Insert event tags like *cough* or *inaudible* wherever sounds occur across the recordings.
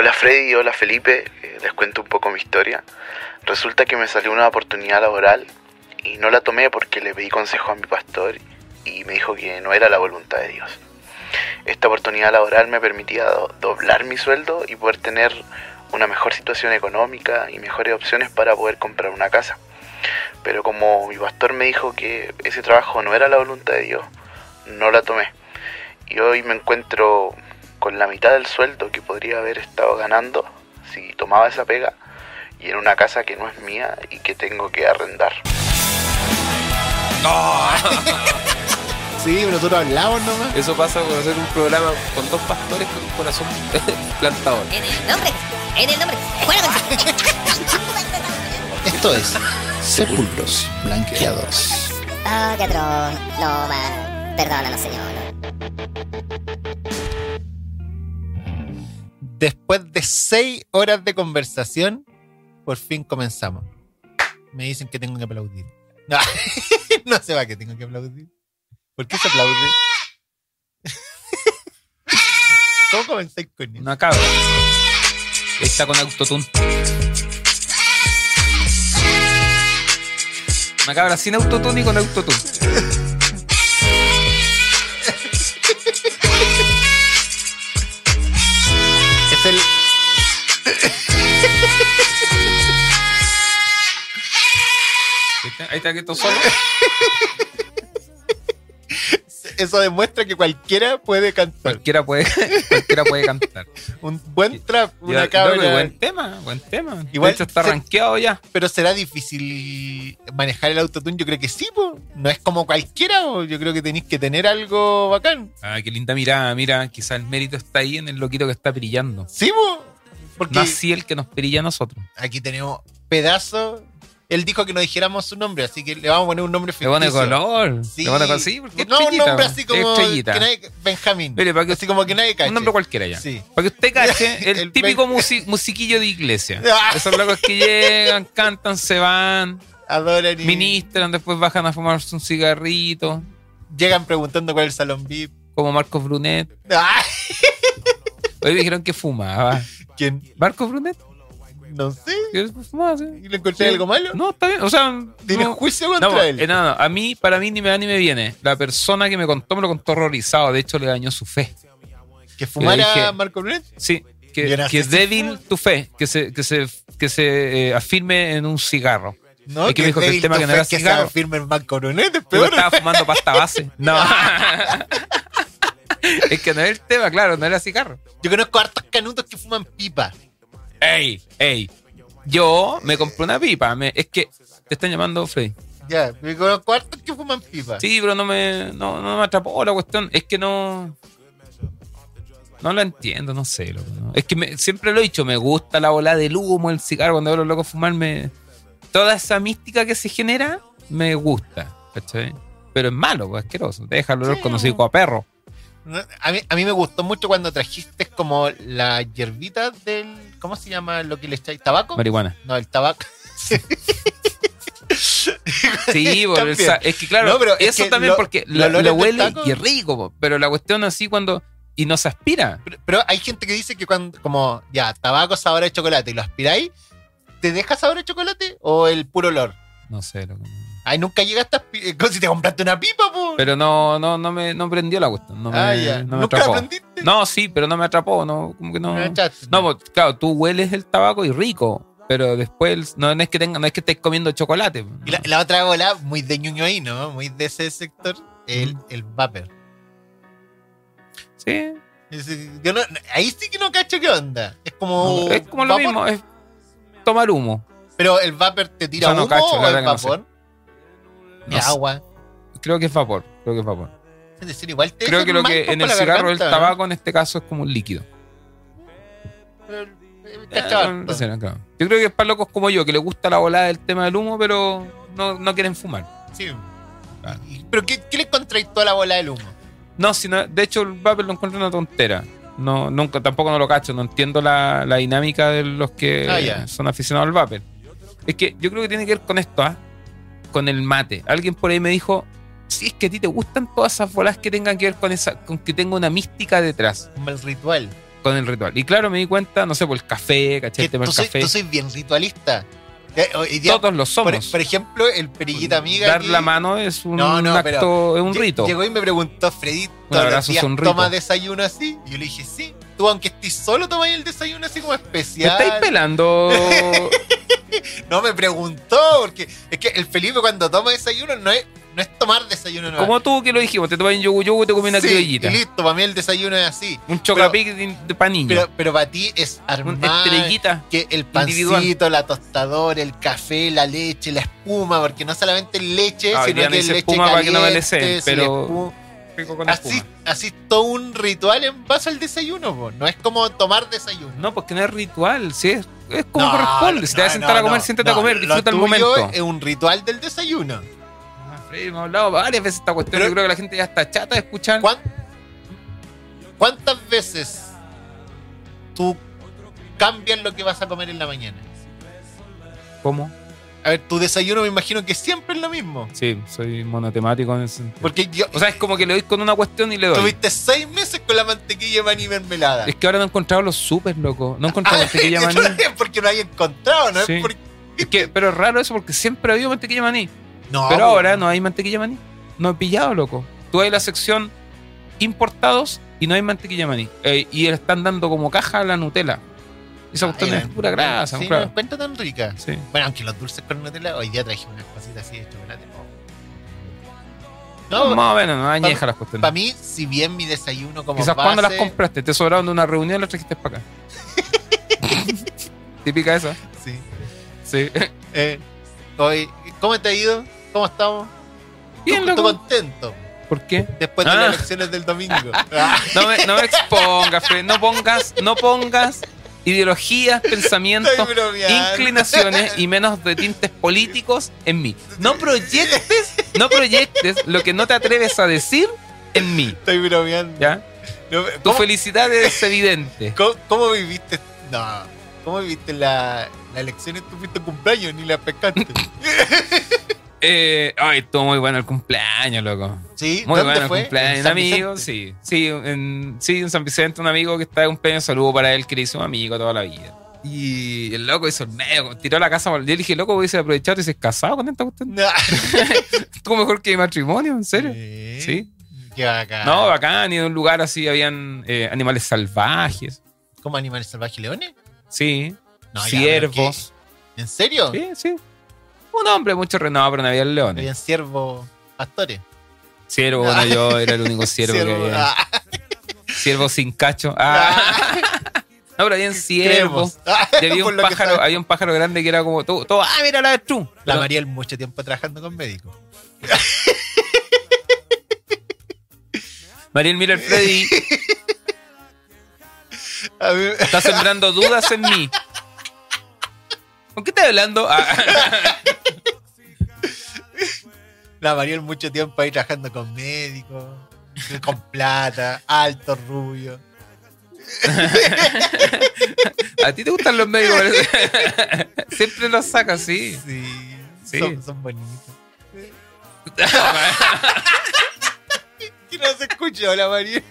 Hola Freddy, hola Felipe, eh, les cuento un poco mi historia. Resulta que me salió una oportunidad laboral y no la tomé porque le pedí consejo a mi pastor y me dijo que no era la voluntad de Dios. Esta oportunidad laboral me permitía do- doblar mi sueldo y poder tener una mejor situación económica y mejores opciones para poder comprar una casa. Pero como mi pastor me dijo que ese trabajo no era la voluntad de Dios, no la tomé. Y hoy me encuentro con la mitad del sueldo que podría haber estado ganando si tomaba esa pega y en una casa que no es mía y que tengo que arrendar. *laughs* Sí, nosotros hablamos nomás. Eso pasa por hacer un programa con dos pastores con un corazón *laughs* plantador. En el nombre, en el nombre. Bueno, Esto es Sepulcros Blanqueados. Oh, qué atroz. No, man. Perdónanos, Señor. Después de seis horas de conversación, por fin comenzamos. Me dicen que tengo que aplaudir. No, *laughs* no se va que tengo que aplaudir. ¿Por qué se aplaude? *laughs* ¿Cómo comencé con eso? Una cabra. Está con autotune. Una cabra sin autotune y con autotune. Ahí está, quieto solo. Eso demuestra que cualquiera puede cantar. Cualquiera puede, cualquiera puede cantar. Un buen trap, una no, cabra. buen tema, buen tema. Igual de hecho está se- rankeado ya. Pero será difícil manejar el autotune. Yo creo que sí, po. No es como cualquiera. po. Yo creo que tenéis que tener algo bacán. Ah, qué linda mirada, mira, quizá el mérito está ahí en el loquito que está brillando. Sí, po. Porque No así el que nos brilla a nosotros. aquí tenemos pedazo. Él dijo que no dijéramos su nombre, así que le vamos a poner un nombre Le pone ficticio. color. Sí. Le pone color, sí, porque no, un nombre así como estrellita. que nadie, Benjamín. Mire, para que- así como que nadie cache. Un nombre cualquiera ya. Sí. Para que usted *laughs* cache, el, El típico musiquillo de iglesia. *laughs* Ah. Esos locos que llegan, cantan, se van, Adoran y ministran, después bajan a fumarse un cigarrito, llegan preguntando cuál es el salón VIP. como Marcos Brunet. Ah, Hoy me dijeron que fumaba. ¿Quién? ¿Marcos Brunet? No sé. ¿Qué fumaba? sí. ¿Y le encontré Sí. algo malo? No, está bien. O sea, ¿Tienes no- juicio No, contra eh, él? no, no, a mí, para mí ni me da ni me viene. La persona que me contó me lo contó horrorizado. De hecho, le dañó su fe. ¿Que fumara dije- Marco Brunet? Sí, que, que es débil tu fe, que se, que se, que se eh, afirme en un cigarro. No, Es que me dijo que el tema que no era que cigarro. se firme el Marco Brunet, es peor. estaba fumando pasta base. *laughs* No. *laughs* *laughs* es que no es el tema, claro, no era cigarro. Yo conozco hartos canutos que fuman pipa. Ey, ey. Yo me compré una pipa. me- es que te están llamando Freddy. Ya, yo conozco hartos que fuman pipa. Sí, pero no me, no, no me atrapó la cuestión. Es que no. No lo entiendo, no sé. loco, no. Es que me- siempre lo he dicho, me gusta la bola del humo, el cigarro, cuando veo a los locos fumarme. Toda esa mística que se genera, me gusta. ¿cachai? Pero es malo, pues, asqueroso. Te deja el olor Sí. conocido a perro. A mí, a mí me gustó mucho cuando trajiste como la hierbita del. ¿Cómo se llama lo que le echáis? ¿Tabaco? Marihuana. No, el tabaco. *laughs* Sí, *laughs* por es que claro, No, pero es eso que también lo- porque lo, lo del huele y es rico, pero la cuestión así cuando. Y no se aspira. Pero, pero hay gente que dice que cuando, como, ya, tabaco sabor a chocolate y lo aspiráis, ¿te deja sabor a chocolate o el puro olor? No sé, loco. Ay, nunca llegaste a. Como si te compraste una pipa, po. Pero no, no, no me no prendió la cuestión. No me, ah, ya. no me ¿Nunca atrapó. aprendiste? No, sí, pero no me atrapó. No, como que no. No, pues, claro, tú hueles el tabaco y rico. Pero después no es que tenga, no es que estés comiendo chocolate. Y la, la otra bola, muy de ñuño ahí, ¿no? Muy de ese sector, el, el vapor. Sí. Ese- Yo no, ahí sí que no cacho qué onda. Es como. es como lo vapor, mismo, es tomar humo. Pero el vapor te tira Yo no humo cacho, o el vapor. De agua. Creo que es vapor. Creo que es vapor. Es decir, igual te Creo que lo que en el cigarro el garganta, tabaco en este caso es como un líquido. Pero, eh, cacho no harto. sé, no, claro. Yo creo que es para locos como yo, que les gusta la volada del tema del humo, pero no, no quieren fumar. Sí. Ah. ¿Pero qué, qué le encontráis toda la bola del humo? No, sino, de hecho el vapor lo encuentro una tontera. No, nunca, tampoco no lo cacho, no entiendo la, la dinámica de los que Ah, son aficionados al vapor. Es que yo creo que tiene que ver con esto, ¿ah? Con el mate. Alguien por ahí me dijo, si es que a ti te gustan todas esas bolas que tengan que ver con esa, con que tenga una mística detrás. Como el ritual. con el ritual. Y claro, me di cuenta, no sé, por el café, ¿cachai? El tema tú, soy, café. tú soy bien ritualista. Eh, día, Todos lo por, somos. por ejemplo, el perillita amiga. Dar la mano es un No, no, acto, es un rito. Llegó y me preguntó, Freddy, ¿todos los. ¿tomas desayuno así? Y yo le dije, sí. Tú, aunque estés solo, tomas el desayuno así como ¿Me especial. estáis pelando? *laughs* *laughs* No me preguntó, porque es que el Felipe cuando toma desayuno no es, no es tomar desayuno. No. Como tú que lo dijimos, te tomas un yogur yogur, te comes una Sí, criollita. Y listo, para mí el desayuno es así. Un chocapic de, de pa' niño. Pero, pero para ti es Una armar estrellita. que el pancito, individual. la tostadora, el café, la leche, la espuma, porque no solamente leche, Ah, sino que leche espuma para que no me caliente, sí, pero- con Así, espuma. así es todo un ritual en base al desayuno, po. no es como tomar desayuno. No, porque no es ritual, sí, es, es como No, corresponde. Si te vas a no, sentar a comer, no. siéntate a No, comer, lo disfruta el tuyo momento. Es un ritual del desayuno. Ah, Freddy, hemos hablado varias veces esta cuestión. Pero- Yo creo que la gente ya está chata de escuchar. ¿Cuán- ¿Cuántas veces tú cambias lo que vas a comer en la mañana? ¿Cómo? A ver, tu desayuno me imagino que siempre es lo mismo. Sí, soy monotemático en ese sentido. Porque yo, O sea, es como que le doy con una cuestión y le doy. tuviste seis meses con la mantequilla maní mermelada. Es que ahora no he encontrado los super, loco. No he encontrado Ah, mantequilla *laughs* maní. es porque no hay encontrado, ¿no? Sí. Es porque... Es que, pero es raro eso porque siempre ha habido mantequilla maní. No, Pero ahora no hay mantequilla maní. No he pillado, loco. Tú a la sección importados y no hay mantequilla maní. Eh, y están dando como caja la Nutella. Esa cuestión es pura grasa, Sí, no encuentro tan rica. Sí. Bueno, aunque los dulces con Nutella, hoy día traje unas cositas así de chocolate. No, no Más o menos, no añeja las para cuestiones. mí, si bien mi desayuno como Quizás base, cuando las compraste, te sobraron de una reunión y las trajiste para acá. *laughs* Típica esa. Sí. Sí. *laughs* Eh, hoy, ¿Cómo te ha ido? ¿Cómo estamos? Bien, Estoy loco. contento. ¿Por qué? Después de Ah. las elecciones del domingo. Ah, *laughs* No me, no me expongas, Fred. No pongas, no pongas ideologías, *laughs* pensamientos, inclinaciones y menos de tintes políticos en mí. No proyectes, no proyectes lo que no te atreves a decir en mí. Estoy bromeando. ¿Ya? No, Tu ¿cómo, felicidad es evidente. *laughs* cómo- cómo viviste? No. ¿Cómo viviste la, la elección en tu fuiste cumpleaños? Ni la pescaste. *laughs* Eh, ay, estuvo muy bueno el cumpleaños, loco. ¿Sí? Muy ¿Dónde bueno el fue? cumpleaños. ¿En Un amigo, sí. Sí en, sí, en San Vicente, un amigo que está de cumpleaños. Saludo para él, queridísimo amigo toda la vida. Y el loco hizo el medio, tiró la casa. Yo le dije, loco, voy a aprovechar y dices, casado con esta cuestión. No. *laughs* Estuvo mejor que mi matrimonio, en serio. Sí. Sí. Qué bacán. No, bacán. Y en un lugar así habían eh, animales salvajes. ¿Cómo animales salvajes leones? Sí. No, ya, Ciervos. ¿En serio? Sí, sí. Un hombre mucho renombrado, pero no había leones. Habían ciervos pastores. Ciervo, bueno, yo era el único ciervo, que *laughs* había. ah, Ciervo sin cacho. Ah. *laughs* No, pero creemos. Ah, Y había *laughs* un pájaro, había un pájaro grande que era como todo, todo ah, mira la avestruz. La Pero- Mariel mucho tiempo trabajando con médicos. Mariel mira el Freddy, está sembrando dudas en mí. ¿Con qué estás hablando? Ah, *laughs* La Mariel mucho tiempo ahí trabajando con médicos, con plata, alto, rubio. *laughs* a ti te gustan los médicos. *laughs* Siempre los sacas, sí. Sí, Sí. Son, son bonitos. Que no se escucha la Mariel.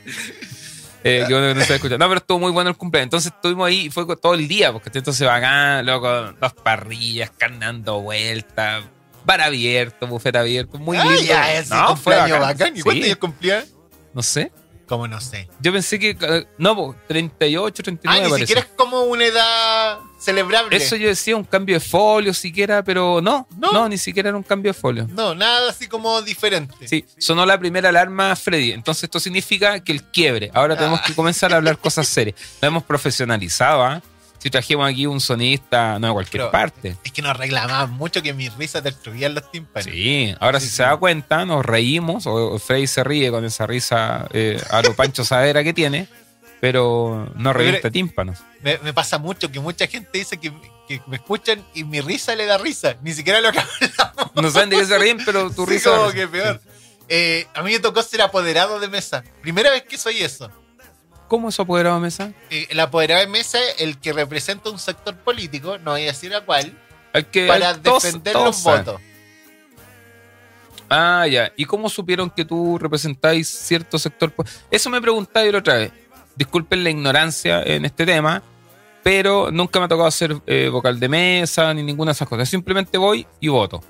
Eh, qué bueno que no se escucha. No, pero estuvo muy bueno el cumpleaños. Entonces estuvimos ahí y fue todo el día, porque entonces bacán, loco, dos parrillas, carne dando vueltas, bar abierto, buffet abierto, muy Ay, lindo. ya, ese no, fue bacán. bacán. ¿Y cuántos Sí. años cumplía? No sé. Como no sé. Yo pensé que. eh, No, po, 38, 39 Ah, ni parece. siquiera es como una edad celebrable. Eso yo decía un cambio de folio siquiera, pero no, No. no, ni siquiera era un cambio de folio. No, nada así como diferente. Sí, sonó la primera alarma Freddy. Entonces esto significa que el quiebre. Ahora tenemos que comenzar a hablar cosas serias. Lo hemos profesionalizado, ¿ah? Si trajimos aquí un sonista, no de cualquier Pero- parte. Es que nos reclamaban mucho que mis risas destruían los tímpanos. Sí, ahora Sí, si sí. se da cuenta, nos reímos, o o Freddy se ríe con esa risa eh, a lo Pancho Sadera que tiene, pero no revienta tímpanos. Me, me pasa mucho que mucha gente dice que, que me escuchan y mi risa le da risa. Ni siquiera lo que *laughs* hablamos. No saben de qué se ríen, pero tu Sí, risa. como que peor. Eh, a mí me tocó ser apoderado de mesa. Primera vez que soy eso. ¿Cómo es apoderado de mesa? Eh, el apoderado de mesa es el que representa un sector político, no voy a decir a cuál, El que para defender los votos. Ah, ya. ¿Y cómo supieron que tú representáis cierto sector? po- Eso me preguntáis la otra vez. Disculpen la ignorancia en este tema, pero nunca me ha tocado ser eh, vocal de mesa ni ninguna de esas cosas. Simplemente voy y voto.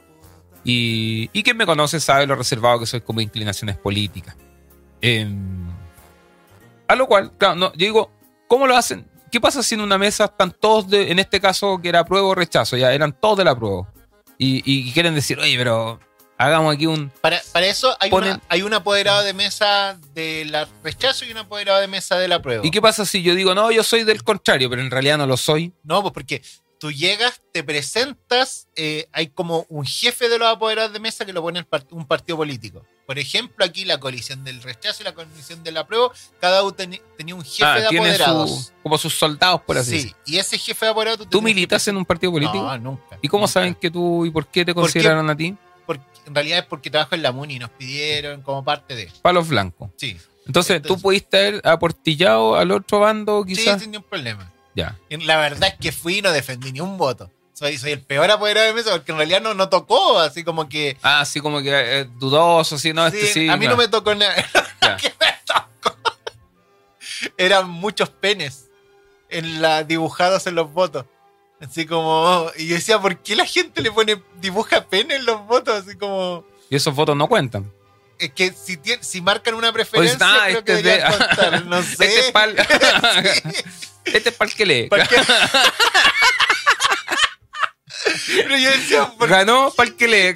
Y, quien me conoce sabe lo reservado que soy como inclinaciones políticas. Em, a lo cual, claro, no, yo digo, ¿cómo lo hacen? ¿Qué pasa si en una mesa están todos, de, en este caso, que era apruebo o rechazo? Ya eran todos de la apruebo. Y, y quieren decir, oye, pero hagamos aquí un. Para, para eso hay, Ponen- una, hay un apoderado de mesa de la rechazo y un apoderado de mesa de la prueba. ¿Y qué pasa si yo digo, no, yo soy del contrario, pero en realidad no lo soy? No, pues porque tú llegas, te presentas, eh, hay como un jefe de los apoderados de mesa que lo pone part- un partido político. Por ejemplo, aquí la coalición del rechazo y la coalición del apruebo, cada uno tenía un jefe Ah, de apoderados. su- como sus soldados, por así sí, decirlo. y ese jefe de apoderados... ¿Tú militas en un partido político? No, nunca. ¿Y cómo nunca. saben que tú y por qué te consideraron a ti? En realidad es porque trabajo en la MUNI y nos pidieron como parte de... Palos blancos. Sí, Entonces, Entonces- tú pudiste haber aportillado al otro bando, sí, quizás. sin ningún problema. Ya. La verdad es que fui y no defendí ni un voto. Soy, soy el peor apoderado de mesa porque en realidad no, no tocó, así como que... Ah, sí, como que eh, dudoso, sí, no, este Sí, sí. a mí no me tocó nada. *laughs* *laughs* Que me tocó. Eran muchos penes en la, dibujados en los votos. Así como. Y yo decía, ¿por qué la gente le pone dibuja pene en los votos? Así como. Y esos votos no cuentan. Es que si, tien- si marcan una preferencia, ah, creo este que es de- *laughs* contar. No sé. Este es para *laughs* *laughs* este es pa'l que lee. ¿Por qué? Pero yo decía, ¿por Ganó para el que lee.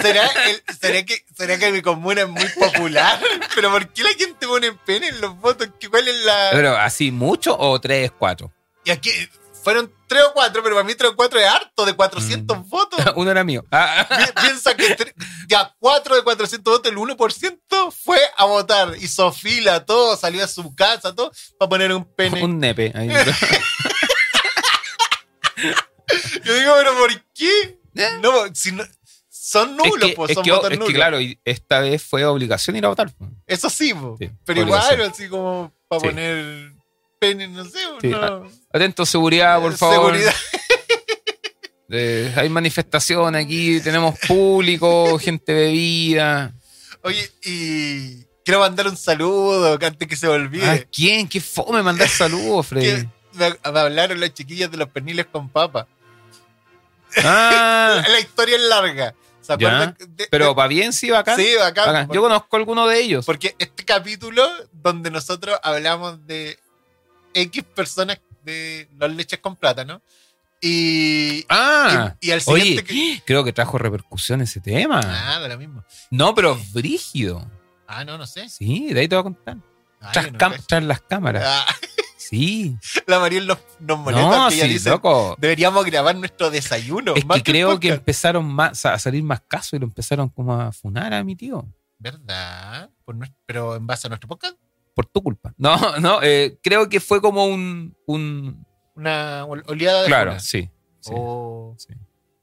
¿será, el- será que, ¿será que mi comuna es muy popular? ¿Pero por qué la gente pone pene en los votos? ¿Qué- ¿Cuál es la.? Pero así, ¿mucho o tres, cuatro? Y aquí fueron tres o cuatro, pero para mí tres o cuatro es harto de 400 Mm. votos. *laughs* Uno era mío. Ah, Pi- Piensa que ya cuatro de 400 votos, el 1% fue a votar. Hizo fila, todo, salió a su casa, todo, para poner un pene. un nepe. ahí. *laughs* Yo digo, pero ¿por qué? ¿Eh? No, si no- son es nulos, que, pues, es son que- votos es que nulos. claro, y esta vez fue obligación ir a votar. Eso sí, po. Sí, pero igual, así como para Sí. poner pene, no sé, Sí, no. Atento, seguridad, por Eh, favor. Seguridad. *laughs* Eh, hay manifestación aquí, tenemos público, *laughs* gente bebida. Oye, y quiero mandar un saludo antes que se me olvide. ¿A quién? ¿Qué fome mandar *laughs* saludos, Freddy? me, me hablaron las chiquillas de los perniles con papa. Ah, La historia es larga. ¿Se acuerdan? De- pero va bien, sí, bacán. sí, bacán. Bacán. Yo conozco alguno de ellos. Porque este capítulo donde nosotros hablamos de X personas de los leches con plátano y, Ah, y, y al oye, siguiente que- *gasps* creo que trajo repercusión ese tema. Ah, de lo mismo. No, pero brígido. Ah, no, no sé. Sí, de ahí te voy a contar. Ah, Tras, no tras las cámaras. Ah, Sí. *laughs* la Mariel nos, nos molesta No, porque ella sí, dice loco. deberíamos grabar nuestro desayuno. Es más que creo que podcast". empezaron más, a salir más casos y lo empezaron como a funar a mi tío. ¿Verdad? Por pero en base a nuestro podcast, Por tu culpa. No, *laughs* no, eh, creo que fue como un. un una ol- oleada de claro, sí. sí, Oh, sí.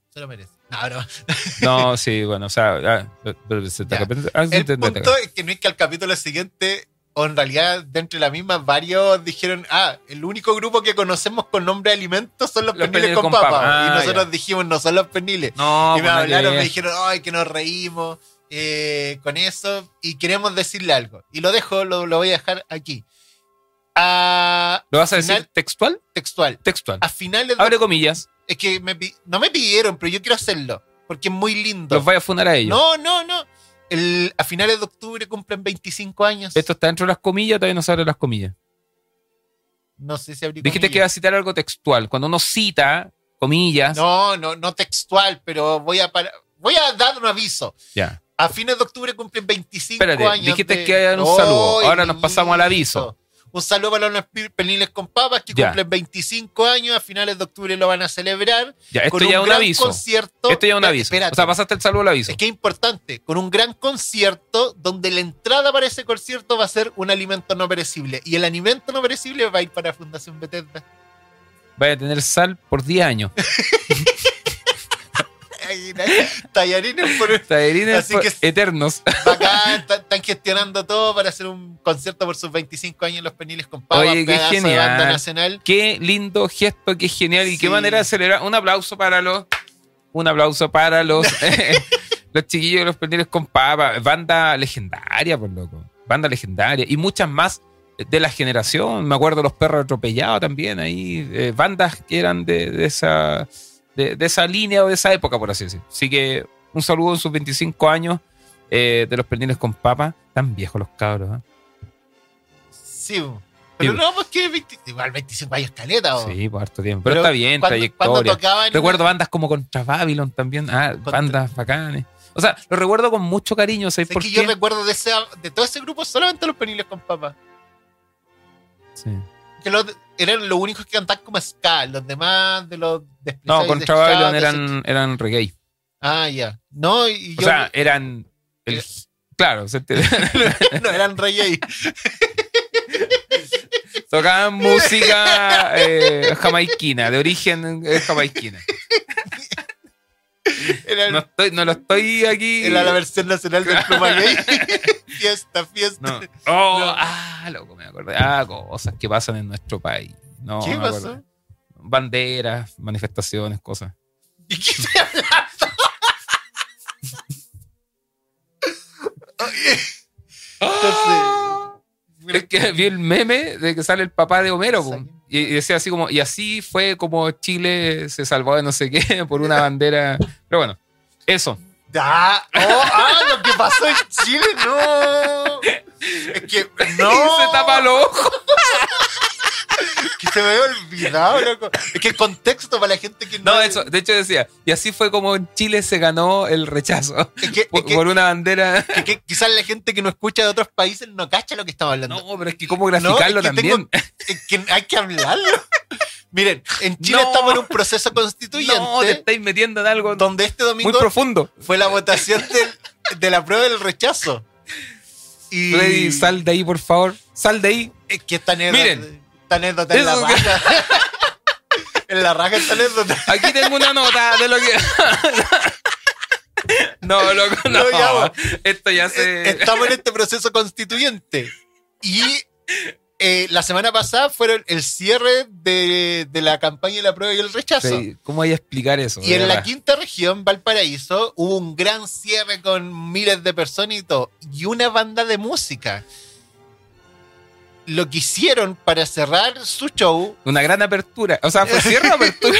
se lo merece. No, broma. *laughs* No, sí, bueno, o sea. ah, pero se te ah, sí, El te- te- te- punto es que no es que al capítulo siguiente, o en realidad dentro de la misma, varios dijeron, ah, el único grupo que conocemos con nombre de alimentos son los, Los perniles perniles con, con papa. papa. y Ah, nosotros ya. dijimos, no son los perniles. No, y me pues hablaron, me dijeron, ay, que nos reímos eh, con eso y queremos decirle algo. Y lo dejo, lo, lo voy a dejar aquí. A ¿Lo vas a decir textual? textual. Textual. A finales de- Abre comillas. Es que me no me pidieron, pero yo quiero hacerlo. Porque es muy lindo. Los vaya a funar a ellos. No, no, no. El, a finales de octubre cumplen 25 años. Esto está dentro de las comillas, todavía no se abre las comillas. No sé si abrí Dijiste que iba a citar algo textual. Cuando uno cita comillas, No, no, no textual, pero voy a voy a dar un aviso. ya. A fines de octubre cumplen 25 Espérate, años. dijiste de- que hayan un ¡Ay, saludo. Ahora nos pasamos al aviso. Un saludo para los peniles con papas que Ya. cumplen 25 años. A finales de octubre lo van a celebrar. Ya, esto con ya es un gran aviso. concierto. Esto ya es un aviso. espérate. O sea, pasaste el saludo al aviso. Es que es importante, con un gran concierto donde la entrada para ese concierto va a ser un alimento no perecible. Y el alimento no perecible va a ir para Fundación Bethesda. Vaya a tener sal por 10 años. *laughs* Tallarines por Así por- que- eternos. *laughs* acá, ta- están gestionando todo para hacer un concierto por sus 25 años en los peniles con papas, Oye, qué de genial. banda nacional. Qué lindo gesto, qué genial. Y Sí. qué manera de celebrar. Un aplauso para los. Un aplauso para los. *laughs* *laughs* los chiquillos de los pendientes con papa. Banda legendaria, por loco. Banda legendaria. Y muchas más de la generación. Me acuerdo los perros atropellados también, ahí, eh, bandas que eran de, de esa, de, de esa línea o de esa época, por así decirlo. Así que un saludo en sus 25 años eh, de los perdiles con papa. Tan viejos los cabros, ¿eh? Sí, pero Sí, no, pues que 20 igual 25 años caleta, bo. Sí, por harto tiempo. Pero, está bien, cuando- trayectoria. Recuerdo bandas como Contra Babylon también. Ah, Contra- bandas bacanes. O sea, lo recuerdo con mucho cariño. ¿Sabes Es por que qué? yo recuerdo de, ese, de todo ese grupo solamente los peniles con papas. Sí. Que los, eran los únicos que cantaban como ska. Los demás de los No, Contra Babylon eran, eran reggae. Ah, ya. No, y O yo. sea, eran. el- claro, se entiende. *laughs* *laughs* no eran reggae. *laughs* tocaban música eh, jamaiquina, de origen eh, jamaiquina. No, estoy, no lo estoy aquí. era la versión nacional del pluma gay. Fiesta, fiesta. No. *laughs* Oh, No. ah, loco, me acordé. Ah, cosas que pasan en nuestro país. No, ¿Qué pasó? Banderas, manifestaciones, cosas. ¿Y qué hablando? *laughs* Oye, Entonces, Es que vi el meme de que sale el papá de Homero y decía así como, y así fue como Chile se salvó de no sé qué *laughs* por una bandera. Pero bueno, eso. Ah, oh, ah, lo que pasó en Chile, no. Es que no. Y *laughs* se tapa los ojos. *laughs* Que se me había olvidado, loco. Es que el contexto para la gente que no. No, eso, de hecho decía, y así fue como en Chile se ganó el rechazo Es que, es por, que- por una bandera. que *laughs* quizás la gente que no escucha de otros países no cacha lo que estamos hablando. No, pero es que cómo No, graficarlo es también. tengo- es que hay que hablarlo. Miren, en Chile No. estamos en un proceso constituyente No, te estáis metiendo en algo donde este muy domingo profundo. fue la votación del- de la prueba del rechazo. Y Freddy, sal de ahí, por favor. Sal de ahí. Es que esta anécdota, Miren. esta anécdota en la raja. en *laughs* la raja esta anécdota. Aquí tengo una nota de lo que. *laughs* no, loco, no. No, ya, bo. Esto ya Eh, se. Estamos en este proceso constituyente. Y eh, la semana pasada fueron el cierre de, de la campaña de la prueba y el rechazo. Sí, ¿Cómo hay a explicar eso? Y en la quinta región, Valparaíso, hubo un gran cierre con miles de personas y todo. Y una banda de música. Lo que hicieron para cerrar su show Una gran apertura. O sea, ¿fue cierre o *laughs* apertura?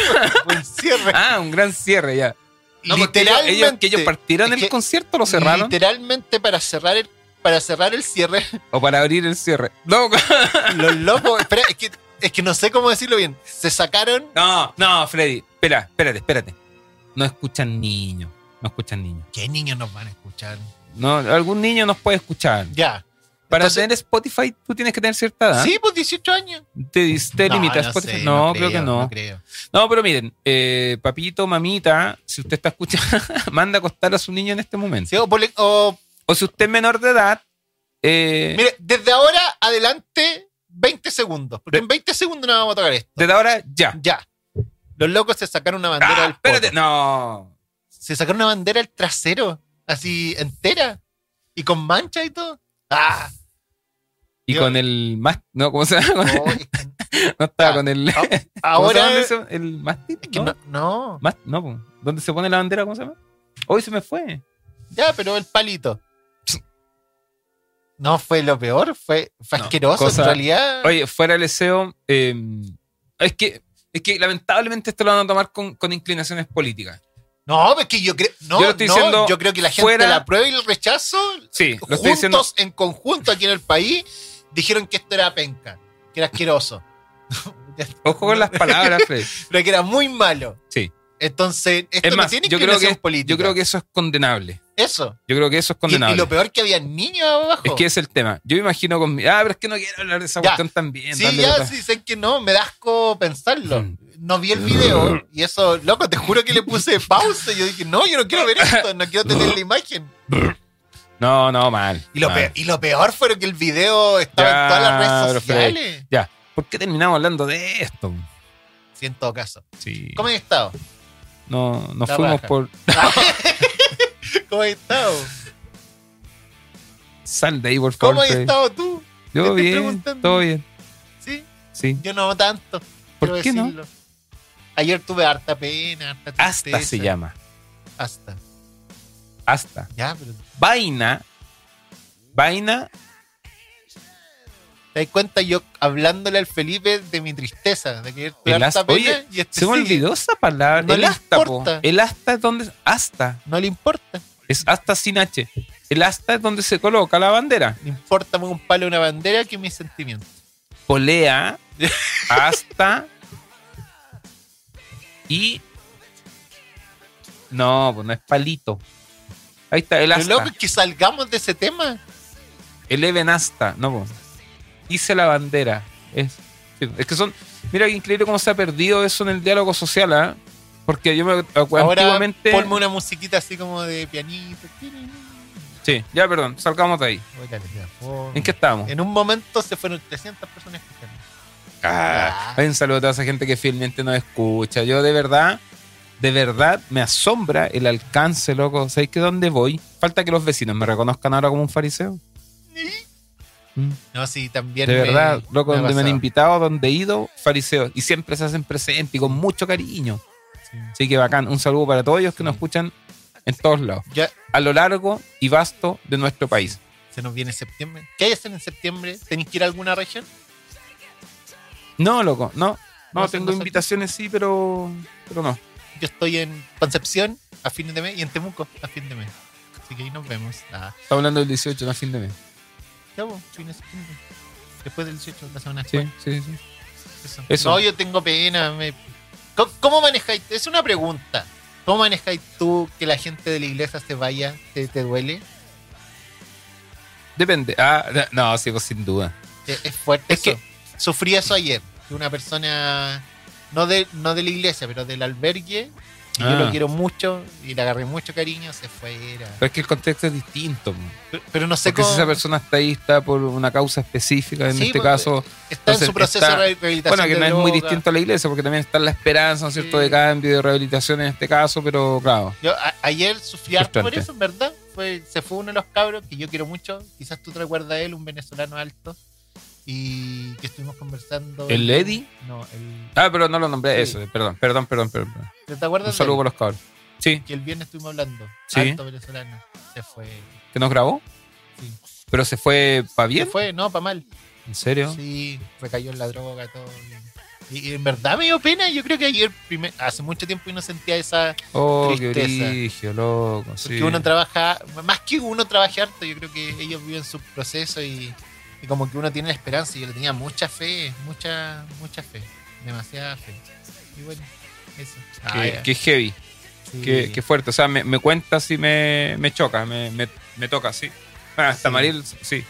un cierre. ah, un gran cierre ya. No, porque ellos, literalmente. ellos- que ellos partieron el concierto, lo cerraron. Literalmente para cerrar el, para cerrar el cierre, O para abrir el cierre. No, *laughs* los locos. espera, es que, es que no sé cómo decirlo bien. Se sacaron. no, no, Freddy. Espera, espérate, espérate. No escuchan niños. No escuchan niños. ¿Qué niños nos van a escuchar? No, algún niño nos puede escuchar. Ya. Para Entonces- tener Spotify, tú tienes que tener cierta edad. Sí, pues 18 años. Te, te No, limita no Spotify. sé, no, creo, que no. No creo. No, pero miren, eh, papito, mamita, si usted está escuchando, *laughs* manda a acostar a su niño en este momento. Sí, o o O si usted es menor de edad, eh, Mire, desde ahora adelante, 20 segundos. Porque en 20 segundos no vamos a tocar esto. desde ahora ya. Ya. Los locos se sacaron una bandera Ah, del espérate, no. Se sacaron una bandera del trasero. Así entera. Y con mancha y todo. Ah. Y con el más, no, ¿cómo se llama? es que- *laughs* No estaba Ah, con el. a- ¿cómo se ahora. Es eso? el mástil. que ¿no? no. no. ¿dónde se pone la bandera? ¿Cómo se llama? Hoy se me fue. Ya, pero el palito. No fue lo peor, fue, fue No, asqueroso cosa- en realidad. Oye, fuera el deseo, eh, es que es que lamentablemente esto lo van a tomar con, con inclinaciones políticas. No, es que yo creo. No, Yo estoy no, diciendo yo creo que la gente fuera- la prueba y el rechazo, Sí, diciendo. juntos, en conjunto aquí en el país, dijeron que esto era penca, que era asqueroso. *laughs* Ojo con las palabras, *laughs* Fred. pero que era muy malo. Sí. Entonces, esto Es no más, tiene yo creo, que, política. yo creo que eso es condenable. Eso. Yo creo que eso es condenable. y lo peor que había niños abajo. es que es el tema. Yo me imagino con mi. Ah, pero es que no quiero hablar de esa Ya. cuestión también. Sí, ya, sí, sé que no, me da asco pensarlo. Mm. No vi el video y eso, loco, te juro que le puse *laughs* pausa. y Yo dije, no, yo no quiero ver esto, no quiero tener la imagen. No, no, mal. Y lo, mal. peor, y lo peor fue que el video estaba Ya, en todas las redes sociales. Ya. ¿Por qué terminamos hablando de esto? Sí, en todo caso. Sí. ¿Cómo has estado? No, nos La fuimos *laughs* por. ¿Cómo has estado? Sal de ahí, por favor. ¿Cómo has estado tú? Yo estoy bien, preguntando. todo bien. Sí, Sí. yo no tanto. ¿Por qué no? Ayer tuve harta pena, harta Hasta tristeza. se llama. Hasta. Hasta. Ya, pero. Vaina. Vaina. ¿Te das cuenta yo hablándole al Felipe de mi tristeza, de que El asta- oye, y este Se me olvidó esa palabra. No el le asta, po. importa. El asta es donde. Hasta. No le importa. Es hasta sin H. El asta es donde se coloca la bandera. Le importa más un palo una bandera que mis sentimientos. Polea, *laughs* hasta y. No, pues no es palito. Ahí está, el Lo asta. loco es que salgamos de ese tema. El Even hasta. No, pues. Hice la bandera. Es, sí, es que son. Mira qué increíble cómo se ha perdido eso en el diálogo social, ¿ah? Porque yo me acuerdo Ahora antiguamente. ponme una musiquita así como de pianito. Sí, ya, perdón, salgamos de ahí. ¿En qué estábamos? En un momento se fueron 300 personas escuchando. Ah, hay un saludo a toda esa gente que fielmente nos escucha. Yo de verdad, de verdad me asombra el alcance, loco. ¿Sabéis que dónde voy? Falta que los vecinos me reconozcan ahora como un fariseo. Mm. No, sí, también. De me- verdad, loco, me donde me han invitado, donde he ido, fariseos. Y siempre se hacen presentes y con mucho cariño. Sí. Así que bacán. Un saludo para todos ellos que nos escuchan en todos lados. Ya A lo largo y vasto de nuestro país. se nos viene septiembre. ¿Qué hay que hacer en septiembre? ¿Tenéis que ir a alguna región? No, loco, no. No, No, tengo invitaciones, sí, pero, pero no. Yo estoy en Concepción a fin de mes y en Temuco a fin de mes. Así que ahí nos vemos. Ah, Está hablando del 18, no a fin de mes. Ya, fin de septiembre. Después del 18, la semana Sí, después. sí, sí. Eso. Eso. No, yo tengo pena. me- ¿Cómo, cómo manejáis? Es una pregunta. ¿Cómo manejáis tú que la gente de la iglesia se vaya? ¿Te, te duele? Depende. Ah, no, sí, pues sin duda. Es, es fuerte Es eso. Sufrí eso ayer. Que una persona, no de, no de la iglesia, pero del albergue, y yo Ah. lo quiero mucho y le agarré mucho cariño, se fuera. Pero es que el contexto es distinto. Pero, pero no sé Porque cómo. si esa persona está ahí, está por una causa específica, en Sí, este caso. está en su proceso está- de rehabilitación. Bueno, que no es muy distinto a la iglesia, porque también está la esperanza, ¿no es cierto?, de cambio y de rehabilitación en este caso, pero claro. Yo a- ayer sufrí harto por eso, en verdad. Fue, se fue uno de los cabros que yo quiero mucho. Quizás tú te recuerdas a él, un venezolano alto. Y que estuvimos conversando. ¿El Eddie? No, el. Ah, pero no lo nombré, Sí. eso, perdón, perdón, perdón, perdón. perdón. ¿Te acuerdas Un saludo por los cabros. Sí, Que el viernes estuvimos hablando. Sí. Alto venezolano. Se fue. que nos grabó, Sí. pero se fue para Se bien. fue, no, para mal. ¿En serio? Sí, recayó en la droga, todo. Y, y en verdad me dio pena. Yo creo que ayer, primer- hace mucho tiempo, y no sentía esa. Oh, qué Tristeza. brillo, loco. Porque sí. uno trabaja, más que uno trabaje harto, yo creo que ellos viven su proceso y, y como que uno tiene la esperanza. Y yo le tenía mucha fe, mucha, mucha fe, demasiada fe. Y bueno, eso. Ah, Qué, ya. qué heavy, Sí. qué, qué fuerte. O sea, me, me cuenta si me, me choca, me, me, me toca, sí. Ah, hasta Sí. Mariel, sí.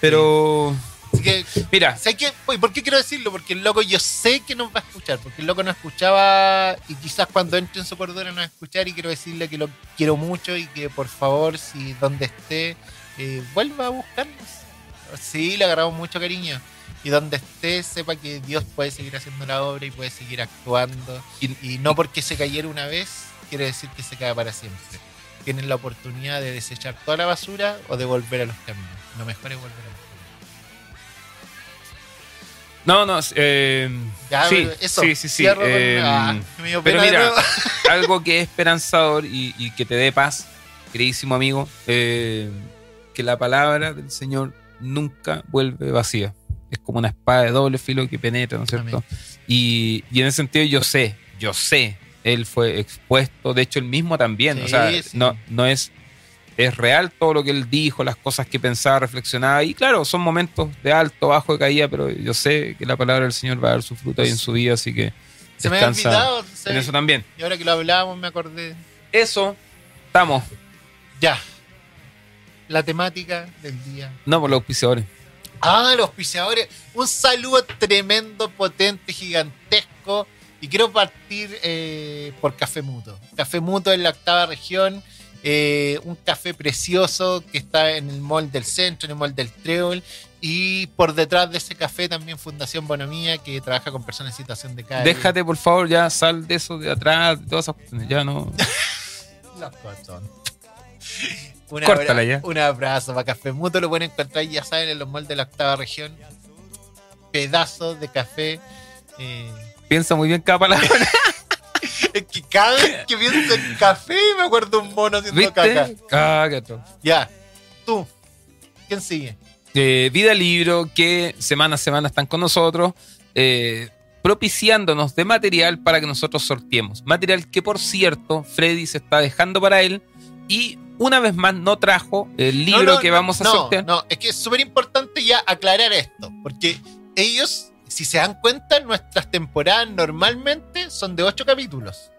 Pero, Así que, mira, ¿sabes qué? Oye, ¿Por qué quiero decirlo? Porque el loco yo sé que nos va a escuchar, porque el loco no escuchaba y quizás cuando entre en su cordura nos va a escuchar y quiero decirle que lo quiero mucho y que por favor, si donde esté, eh, vuelva a buscarnos. Sí, le agarramos mucho cariño. Y donde esté, sepa que Dios puede seguir haciendo la obra y puede seguir actuando. Y- Y, no porque se cayera una vez, quiere decir que se cae para siempre. Tienen la oportunidad de desechar toda la basura o de volver a los caminos. Lo mejor es volver a los caminos. no, no, eh, Ya, sí, eso. sí, sí, sí. Eh, ah, pero mira, *laughs* algo que es esperanzador y, y que te dé paz, queridísimo amigo, eh, que la palabra del Señor nunca vuelve vacía. Es como una espada de doble filo que penetra, ¿no es cierto? Y, y en ese sentido yo sé, yo sé, él fue expuesto, de hecho él mismo también, o sea, sí. no, no es, es real todo lo que él dijo, las cosas que pensaba, reflexionaba, y claro, son momentos de alto, bajo, de caída, pero yo sé que la palabra del Señor va a dar su fruto ahí en su vida, así que Se me había olvidado. en eso también. Y ahora que lo hablábamos me acordé. Eso, estamos, Ya. La temática del día. no por los auspiciadores. Ah, los auspiciadores. Un saludo tremendo, potente, gigantesco. Y quiero partir eh, por Café Muto. Café Muto en la octava región. eh, un café precioso que está en el mall del centro, en el mall del Treble. Y por detrás de ese café también Fundación Bonomía, que trabaja con personas en situación de calle. Déjate, por favor, ya sal de eso de atrás, de todas esas cuestiones, ya no. *laughs* Los cochones. Un Córtala abra- ya. Un abrazo para Café Muto. Lo pueden encontrar, ya saben, en los malls de la octava región. Pedazos de café. eh, Piensa muy bien cada palabra. *laughs* es que cada vez que pienso en café me acuerdo un mono haciendo caca. ¿Viste? Cágate. Ya. Tú. ¿Quién sigue? eh, Vida Libro, que semana a semana están con nosotros, eh, propiciándonos de material para que nosotros sorteemos. Material que, por cierto, Freddy se está dejando para él y una vez más no trajo el libro No, no, que vamos a no, sortear. No, es que es súper importante ya aclarar esto, porque ellos, si se dan cuenta, nuestras temporadas normalmente son de ocho capítulos.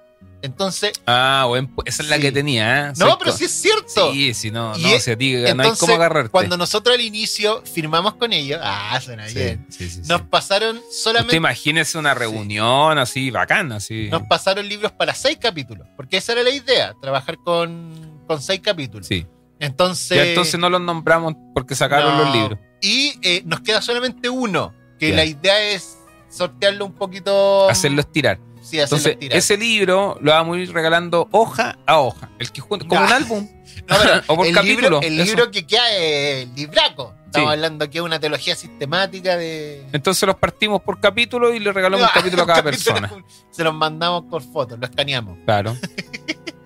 Entonces, Ah, bueno, esa es la Sí. que tenía. ¿eh? no, pero sí es cierto. Sí, sí, no, Y no, es- si a ti no hay Entonces, cómo agarrarte. cuando nosotros al inicio firmamos con ellos, ah, suena Sí, bien. sí, sí, sí. Nos pasaron solamente imagínese una reunión así bacana, así. nos pasaron libros para seis capítulos, porque esa era la idea, trabajar con, con seis capítulos. Sí. Entonces, Ya entonces no los nombramos porque sacaron no. los libros. Y eh, nos queda solamente uno, que Ya. la idea es sortearlo un poquito. Hacerlo estirar. Sí, hacerlo Entonces, estirar. ese libro lo vamos a ir regalando hoja a hoja. El que junta, como un álbum. *laughs* No, pero *laughs* o por el capítulo. libro, el eso. libro que queda es el libraco. Estamos Sí. hablando que es una teología sistemática de. Entonces los partimos por capítulo y le regalamos un *laughs* capítulo a cada capítulo, persona. Se los mandamos por fotos, lo escaneamos. Claro.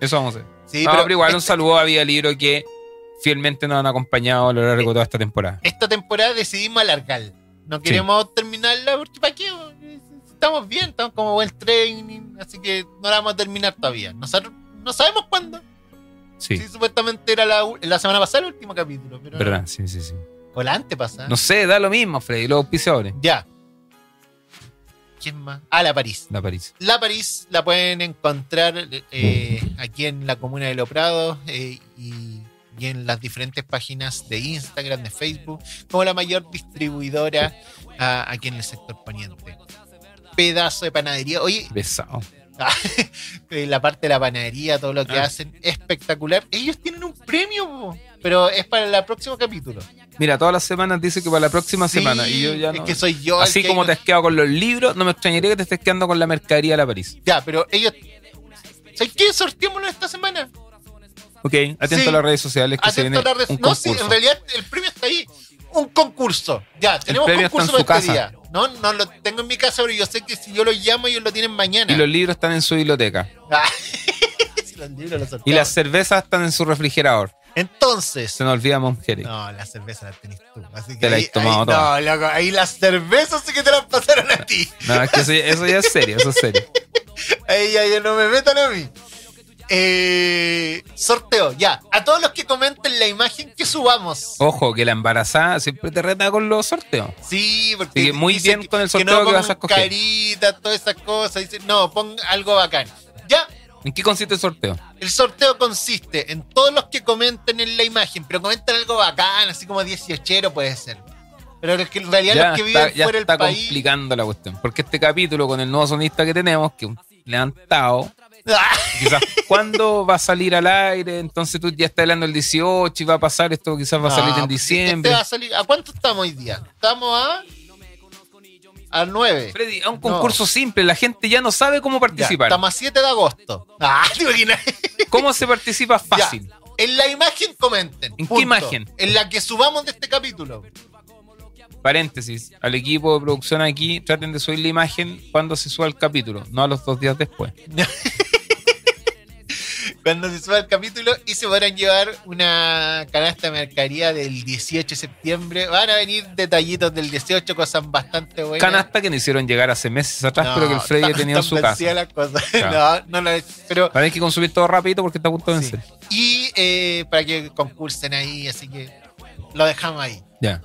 Eso vamos a hacer. Sí, No, pero pero igual un esta, saludo a Vía Libro que fielmente nos han acompañado a lo largo de toda esta temporada. esta temporada decidimos alargar. No queremos terminarla porque ¿para qué? Estamos bien, estamos como buen training, así que no la vamos a terminar todavía. No, sab- no sabemos cuándo. Sí, Sí, supuestamente era la semana pasada el último capítulo. Pero verdad, sí, sí, sí. O la antepasada. No sé, da lo mismo, Freddy, los auspiciadores. Ya. ¿Quién más? Ah, la París. La París. La París la pueden encontrar eh, aquí en la comuna de Lo Prado eh, y, y en las diferentes páginas de Instagram, de Facebook, como la mayor distribuidora aquí en el sector poniente. Pedazo de panadería. Oye, Besado. *laughs* eh, la parte de la panadería, todo lo que Ah. hacen, espectacular. Ellos tienen un premio, pero es para el próximo capítulo. Mira, todas las semanas dice que para la próxima Sí, semana. Y yo ya es no. que soy yo. el Así que como te has quedado con los libros, no me extrañaría que te estés quedando con la mercadería de la París. Ya, pero ellos. ¿Sabes qué? Sorteémoslo esta semana. Ok, atento Sí. a las redes sociales que se Atento viene a la red- un No, sí, concurso. en realidad el premio está ahí. Un concurso. Ya, tenemos está concurso en para su este casa. día. No, no lo tengo en mi casa, pero yo sé que si yo lo llamo, ellos lo tienen mañana. Y los libros están en su biblioteca. Ah, *laughs* si los libros los Y las cervezas están en su refrigerador. Entonces. Se nos olvida Mom Jerry. No, la cerveza la tenés tú. Así que Te la ahí, has tomado ahí- toda. No, loco, ahí las cervezas sí que te las pasaron a ti. No, es que eso, eso ya es serio, eso es serio. *laughs* Ahí ya, ya no me metan a mí. Eh, sorteo, ya. A todos los que comenten la imagen que subamos. Ojo, que la embarazada siempre te reta con los sorteos. Sí, porque Así que muy bien con el que sorteo no que vas a escoger. Caritas, todas esas cosas. Dice, no, pon algo bacán. Ya, ¿En qué consiste el sorteo? el sorteo consiste en todos los que comenten en la imagen, pero comenten algo bacán, así como 18 puede ser. Pero los que en realidad Ya los que está, viven ya fuera del está país. complicando la cuestión. Porque este capítulo con el nuevo sonista que tenemos, que es un levantado, *laughs* quizás cuándo va a salir al aire, entonces tú ya estás hablando el 18 y va a pasar esto, quizás va a no, salir en este diciembre. va a salir- ¿A cuánto estamos hoy día? Estamos a. Al 9. Freddy, a un concurso simple, la gente ya no sabe cómo Ya, participar. estamos a 7 de agosto. *laughs* Ah, ¿te imaginas? ¿Cómo se participa fácil? Ya, En la imagen comenten. ¿En qué imagen? En la que subamos de este capítulo. Paréntesis, al equipo de producción aquí, traten de subir la imagen cuando se suba el capítulo, no a los dos días después. *laughs* Cuando se suba el capítulo y se podrán llevar una canasta de mercadería del 18 de septiembre. Van a venir detallitos del 18, cosas bastante buenas. Canasta que nos hicieron llegar hace meses atrás, pero que el Freddy están- tenido en su casa. vencidas las cosas. *laughs* Claro. No, no la pero Van a tener que consumir todo rapidito porque está a punto de sí. vencer. Y eh, para que concursen ahí, así que lo dejamos ahí. Ya.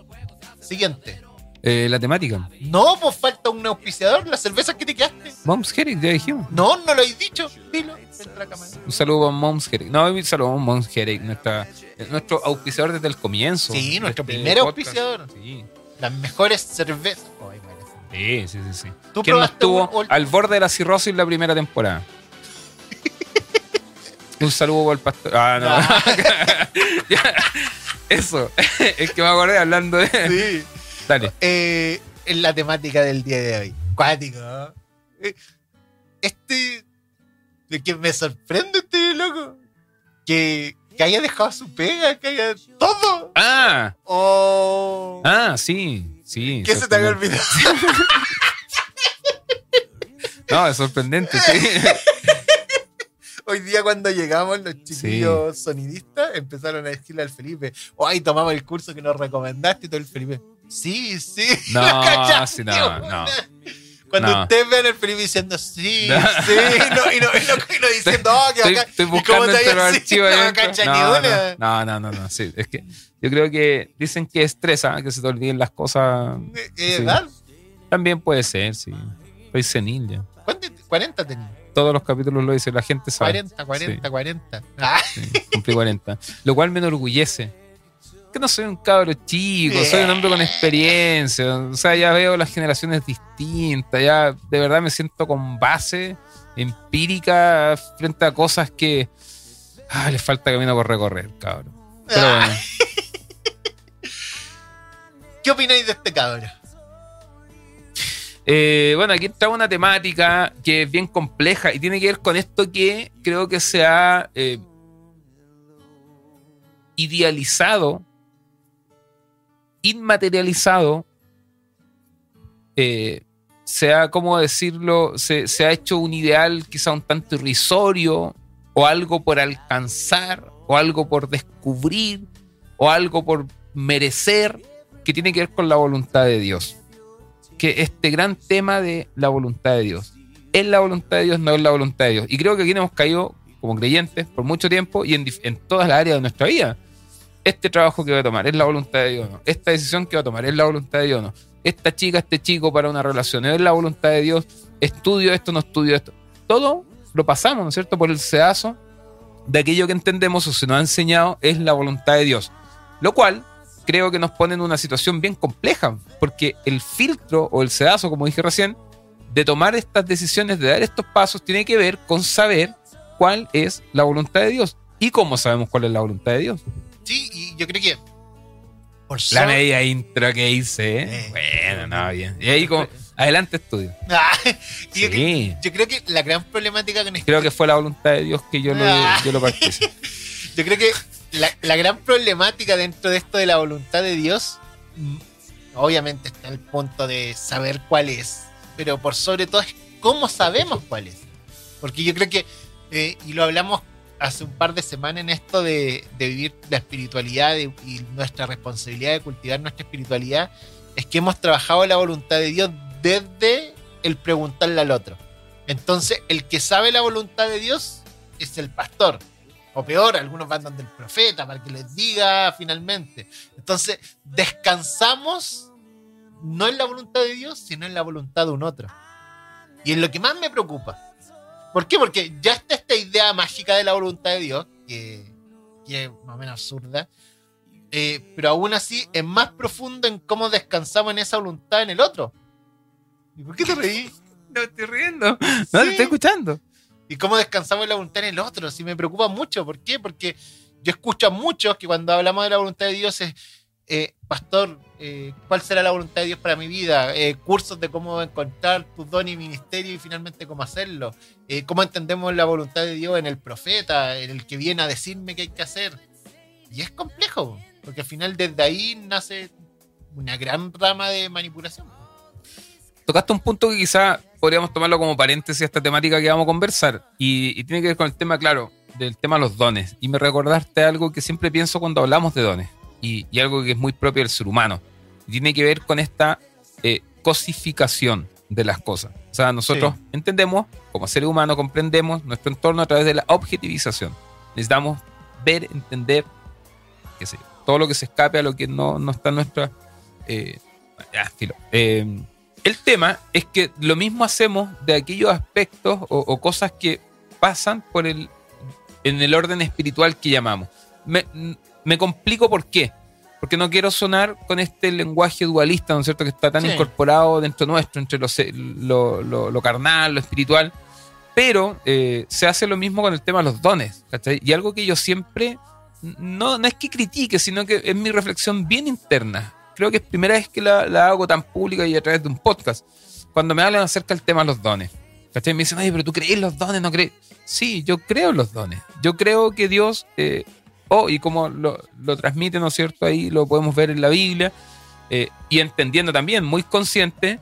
Siguiente. Eh, la temática. No, pues falta un auspiciador, las cervezas que te quedaste. Mom's Herrick, ya dijimos. No, no lo he dicho. Dilo. Un saludo a Mom's Herrick. No, un saludo a Mom's nuestra, eh, nuestro auspiciador desde el comienzo. Sí, nuestro este primer podcast. auspiciador. Sí. Las mejores cervezas. Sí, sí, sí, sí. ¿Tú ¿Quién nos tuvo un- al borde de la cirrosis la primera temporada? *laughs* Un saludo por el pastor. Ah, no. *laughs* Eso. *laughs* Es que me acordé hablando de. Sí. Dale. Eh, es la temática del día de hoy. Cuático. Eh, Este. De que me sorprende este loco. Que, que haya dejado su pega, que haya todo. Ah, Oh. ah, sí, sí. ¿Qué se te había olvidado? No, es sorprendente, sí. *laughs* Hoy día cuando llegamos los chiquillos sonidistas empezaron a decirle al Felipe, ahí tomamos el curso que nos recomendaste y todo el Felipe. Sí, sí. No, *laughs* ¿lo cachaste, sí, no, no. Cuando No. ustedes ven al Felipe diciendo sí, No. sí, no, y, no, y, no, y no diciendo, oh, que Estoy, bacán. estoy ¿Y cómo buscando te entre los había- sí, archivos. no no, no, no, no, no, sí. Es que yo creo que dicen que estresa, que se te olviden las cosas. Sí. ¿Verdad? También puede ser, sí. Soy senil ya. ¿Cuánto- 40 tenía. Todos los capítulos lo dice, la gente sabe. 40, 40, 40. Ah, Sí, cumplí 40. Lo cual me enorgullece. Que no soy un cabro chico, soy un hombre con experiencia. O sea, ya veo las generaciones distintas. Ya de verdad me siento con base empírica frente a cosas que. Ah, les falta camino por recorrer, cabrón. Pero Ah. bueno. *laughs* ¿Qué opináis de este cabrón? Eh, bueno, aquí está una temática que es bien compleja y tiene que ver con esto que creo que se ha eh, idealizado, inmaterializado, eh, se ha, ¿cómo decirlo? Se, se ha hecho un ideal quizá un tanto irrisorio o algo por alcanzar o algo por descubrir o algo por merecer que tiene que ver con la voluntad de Dios que este gran tema de la voluntad de Dios. ¿Es la voluntad de Dios? No es la voluntad de Dios. Y creo que aquí hemos caído como creyentes por mucho tiempo y en, en todas las áreas de nuestra vida. Este trabajo que voy a tomar es la voluntad de Dios no. Esta decisión que voy a tomar es la voluntad de Dios no. Esta chica, este chico para una relación es la voluntad de Dios. Estudio esto, no estudio esto. Todo lo pasamos, ¿no es cierto? Por el sedazo de aquello que entendemos o se nos ha enseñado es la voluntad de Dios. Lo cual creo que nos pone en una situación bien compleja, porque el filtro o el sedazo, como dije recién, de tomar estas decisiones, de dar estos pasos, tiene que ver con saber cuál es la voluntad de Dios. ¿Y cómo sabemos cuál es la voluntad de Dios? Sí, y yo creo que. Por La media intro que hice, ¿eh? Eh. Bueno, no, bien. Y ahí como, adelante estudio. *laughs* Ah, y yo, creo- Sí. yo creo que la gran problemática con este Creo que fue la voluntad de Dios que yo lo, Ah. yo lo participé. *laughs* Yo creo que la, la gran problemática dentro de esto de la voluntad de Dios, mm, obviamente está el punto de saber cuál es, pero por sobre todo es cómo sabemos cuál es. Porque yo creo que, eh, y lo hablamos hace un par de semanas en esto de, vivir la espiritualidad y nuestra responsabilidad de cultivar nuestra espiritualidad, es que hemos trabajado la voluntad de Dios desde el preguntarle al otro. Entonces, el que sabe la voluntad de Dios es el pastor. O peor, algunos van donde el profeta para que les diga finalmente. Entonces, descansamos no en la voluntad de Dios, sino en la voluntad de un otro. Y es lo que más me preocupa. ¿Por qué? Porque ya está esta idea mágica de la voluntad de Dios, que, que es más o menos absurda, eh, pero aún así es más profundo en cómo descansamos en esa voluntad en el otro. ¿Y por qué te reí? *laughs* No estoy riendo. No, Sí. te estoy escuchando. y cómo descansamos en la voluntad en el otro. Si me preocupa mucho, ¿por qué? Porque yo escucho a muchos que cuando hablamos de la voluntad de Dios es, eh, pastor, eh, ¿cuál será la voluntad de Dios para mi vida? Eh, cursos de cómo encontrar tu don y ministerio y finalmente cómo hacerlo. Eh, ¿Cómo entendemos la voluntad de Dios en el profeta, en el que viene a decirme qué hay que hacer? Y es complejo, porque al final desde ahí nace una gran rama de manipulación. tocaste un punto que quizá podríamos tomarlo como paréntesis a esta temática que vamos a conversar. Y, y tiene que ver con el tema, claro, del tema de los dones. Y me recordaste algo que siempre pienso cuando hablamos de dones. Y, y algo que es muy propio del ser humano. Tiene que ver con esta eh, cosificación de las cosas. O sea, nosotros Sí. entendemos, como seres humanos, comprendemos nuestro entorno a través de la objetivización. Necesitamos ver, entender, qué sé todo lo que se escape a lo que no, no está en nuestra... eh, ya, filo. Eh, el tema es que lo mismo hacemos de aquellos aspectos o, o cosas que pasan por el, en el orden espiritual que llamamos. Me, me complico por qué. Porque no quiero sonar con este lenguaje dualista, ¿no es cierto?, que está tan Sí. incorporado dentro nuestro, entre lo, lo, lo- lo carnal, lo espiritual. Pero eh, se hace lo mismo con el tema de los dones. ¿cachai? Y algo que yo siempre, no, no es que critique, sino que es mi reflexión bien interna. Creo que es primera vez que la, la hago tan pública y a través de un podcast. Cuando me hablan acerca del tema de los dones. ¿cachai? Me dicen, oye, pero tú crees los dones, ¿no crees? Sí, yo creo en los dones. Yo creo que Dios, eh, oh, y como lo, lo transmite, ¿no es cierto? Ahí lo podemos ver en la Biblia. eh, y entendiendo también, muy consciente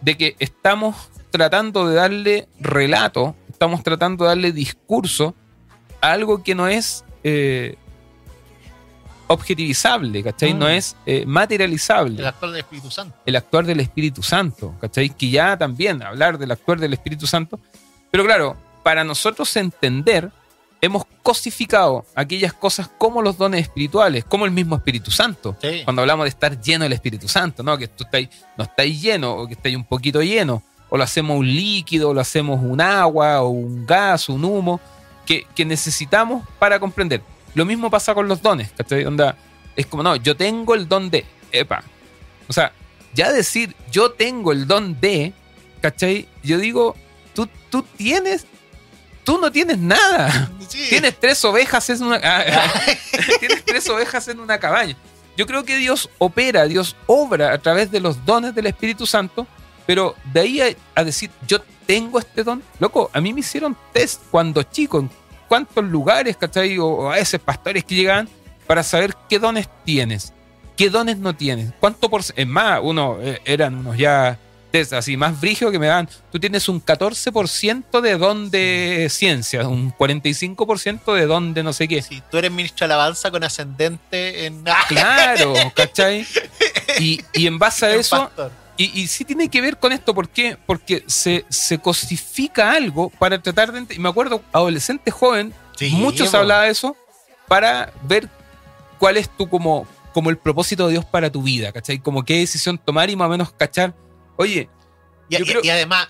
de que estamos tratando de darle relato, estamos tratando de darle discurso a algo que no es eh, objetivizable, ¿cachai? Mm. No es eh, materializable El actor del Espíritu Santo. el actuar del Espíritu Santo, ¿cachai? Que ya también hablar del actuar del Espíritu Santo. Pero claro, para nosotros entender, hemos cosificado aquellas cosas como los dones espirituales, como el mismo Espíritu Santo. Sí. Cuando hablamos de estar lleno del Espíritu Santo, ¿no? Que tú estáis, no estáis lleno, o que estáis un poquito lleno, o lo hacemos un líquido, o lo hacemos un agua, o un gas, un humo, que, que necesitamos para comprender. Lo mismo pasa con los dones, ¿cachai? Onda, es como, no, yo tengo el don de, epa. O sea, ya decir yo tengo el don de, ¿cachai? Yo digo, tú, tú tienes, tú no tienes nada. Sí. Tienes tres ovejas en una. ah, *laughs* tienes tres ovejas en una cabaña. Yo creo que Dios opera, Dios obra a través de los dones del Espíritu Santo, pero de ahí a, a decir, yo tengo este don. Loco, a mí me hicieron test cuando chico, en cuántos lugares, ¿cachai? O, o a esos pastores que llegaban para saber qué dones tienes, qué dones no tienes, cuánto por. Es más, uno eh, eran unos ya test así más brígidos que me daban. Tú tienes un 14% de don de ciencia, un 45% de don de no sé qué. Sí, tú eres ministro de alabanza con ascendente en. *laughs* Claro, ¿cachai? Y, y en base a eso, pastor. y, y sí tiene que ver con esto, ¿por qué? Porque se, se cosifica algo para tratar de... Y me acuerdo, adolescente joven, Sí, muchos po. hablaban de eso, para ver cuál es tu como, como el propósito de Dios para tu vida, ¿cachai? Como qué decisión tomar y más o menos cachar, oye, Y, Yo y- creo- y además,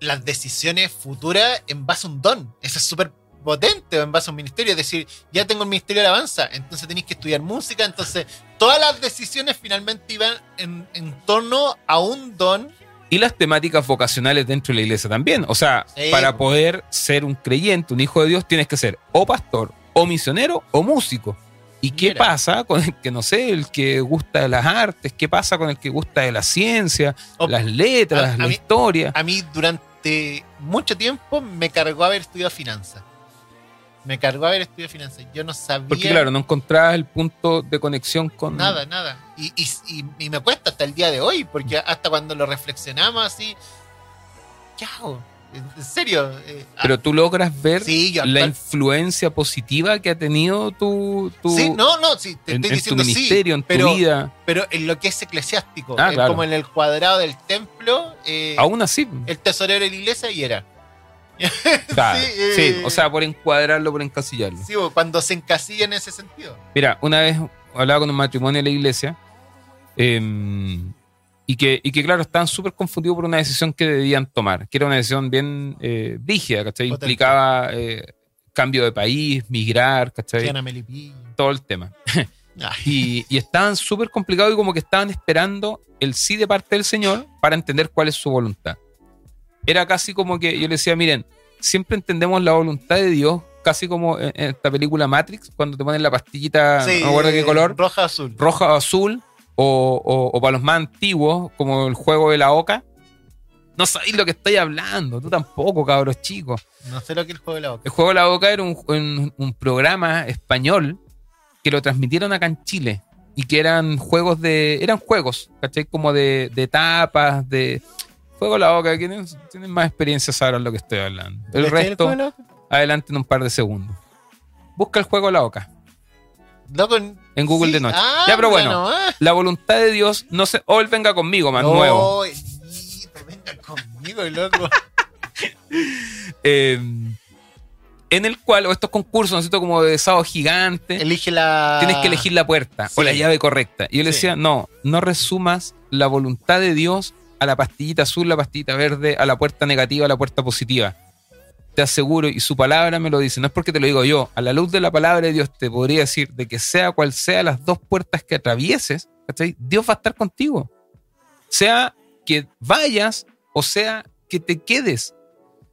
las decisiones futuras en base a un don. Eso es súper potente en base a un ministerio. Es decir, ya tengo el ministerio de alabanza, entonces tenéis que estudiar música. Entonces, todas las decisiones finalmente iban en, en torno a un don. y las temáticas vocacionales dentro de la iglesia también. O sea, Sí. para poder ser un creyente, un hijo de Dios, tienes que ser o pastor, o misionero, o músico. ¿Y qué Mira. pasa con el que, no sé, el que gusta de las artes? ¿Qué pasa con el que gusta de la ciencia, O- las letras, a- a la mí- historia? A mí, durante mucho tiempo, me cargó haber estudiado finanzas. Me cargó haber estudiado finanzas. Yo no sabía. Porque claro, no encontrabas el punto de conexión con... Nada, nada. Y, y, y- y me cuesta hasta el día de hoy, porque hasta cuando lo reflexionamos así. ¿Qué hago? En serio. eh, Pero tú logras ver Sí, yo la influencia positiva que ha tenido tu... tu Sí, no, no, sí, te en, estoy en tu diciendo ministerio, sí, en tu pero, vida. pero en lo que es eclesiástico, Ah, eh, claro. como en el cuadrado del templo, eh, Aún así. el tesorero de la iglesia y era. *laughs* claro, sí, sí, o sea, por encuadrarlo, por encasillarlo. Sí, cuando se encasilla en ese sentido. Mira, una vez hablaba con un matrimonio de la iglesia eh, y, que, y que, claro, estaban súper confundidos por una decisión que debían tomar, que era una decisión bien eh, rígida, ¿cachai? Potente. Implicaba eh, cambio de país, migrar, ¿cachai? Todo el tema. *laughs* Y, y estaban súper complicados y como que estaban esperando el sí de parte del Señor para entender cuál es su voluntad. Era casi como que yo le decía, miren, siempre entendemos la voluntad de Dios, casi como en, en esta película Matrix, cuando te ponen la pastillita, sí, no me acuerdo qué color, Roja azul. roja o azul, o, o- o para los más antiguos, como el juego de la oca. No sabéis lo que estoy hablando, tú tampoco, cabros chicos. No sé lo que es el juego de la boca. El juego de la boca era un, un- un programa español que lo transmitieron acá en Chile y que eran juegos de. eran juegos, ¿cachai? Como de, de etapas, de. Juego de la boca, quienes tienen más experiencia sabrán lo que estoy hablando. El ¿Viste resto, adelante en un par de segundos. Busca el juego de la boca Loco, en Google sí, de noche. ah, ya, pero bueno, ah. la voluntad de Dios no se. O él venga conmigo, más No, nuevo. hijito, venga conmigo, loco. *laughs* Eh, en el cual, o estos concursos, ¿no es cierto? Como de sábado gigante. Elige la. tienes que elegir la puerta o Sí. la llave correcta. Y yo le Sí. decía, no, no resumas la voluntad de Dios a la pastillita azul, la pastillita verde, a la puerta negativa, a la puerta positiva. Te aseguro, y su palabra me lo dice, no es porque te lo digo yo, a la luz de la palabra de Dios te podría decir de que sea cual sea las dos puertas que atravieses, ¿cachai? Dios va a estar contigo. Sea que vayas o sea que te quedes.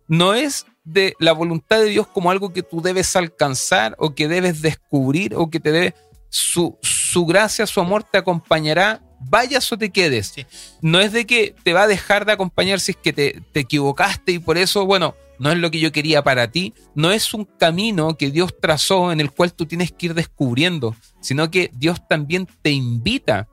No es de la voluntad de Dios como algo que tú debes alcanzar o que debes descubrir o que te debe su, su gracia, su amor te acompañará, vayas o te quedes. Sí. No es de que te va a dejar de acompañar si es que te, te equivocaste y por eso, bueno, no es lo que yo quería para ti, no es un camino que Dios trazó en el cual tú tienes que ir descubriendo, sino que Dios también te invita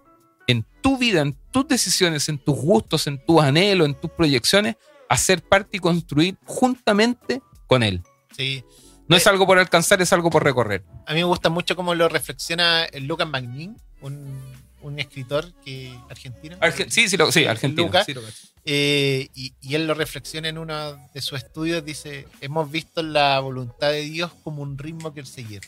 en tu vida, en tus decisiones, en tus gustos, en tus anhelos, en tus proyecciones, a ser parte y construir juntamente con Él. Sí. No es algo por alcanzar, es algo por recorrer. A mí me gusta mucho cómo lo reflexiona el Lucas Magnin, un, un escritor que argentino. Arge- sí, sí, lo, sí, argentino. Sí lo. Eh, y, y él lo reflexiona en uno de sus estudios, dice, hemos visto la voluntad de Dios como un ritmo que seguir.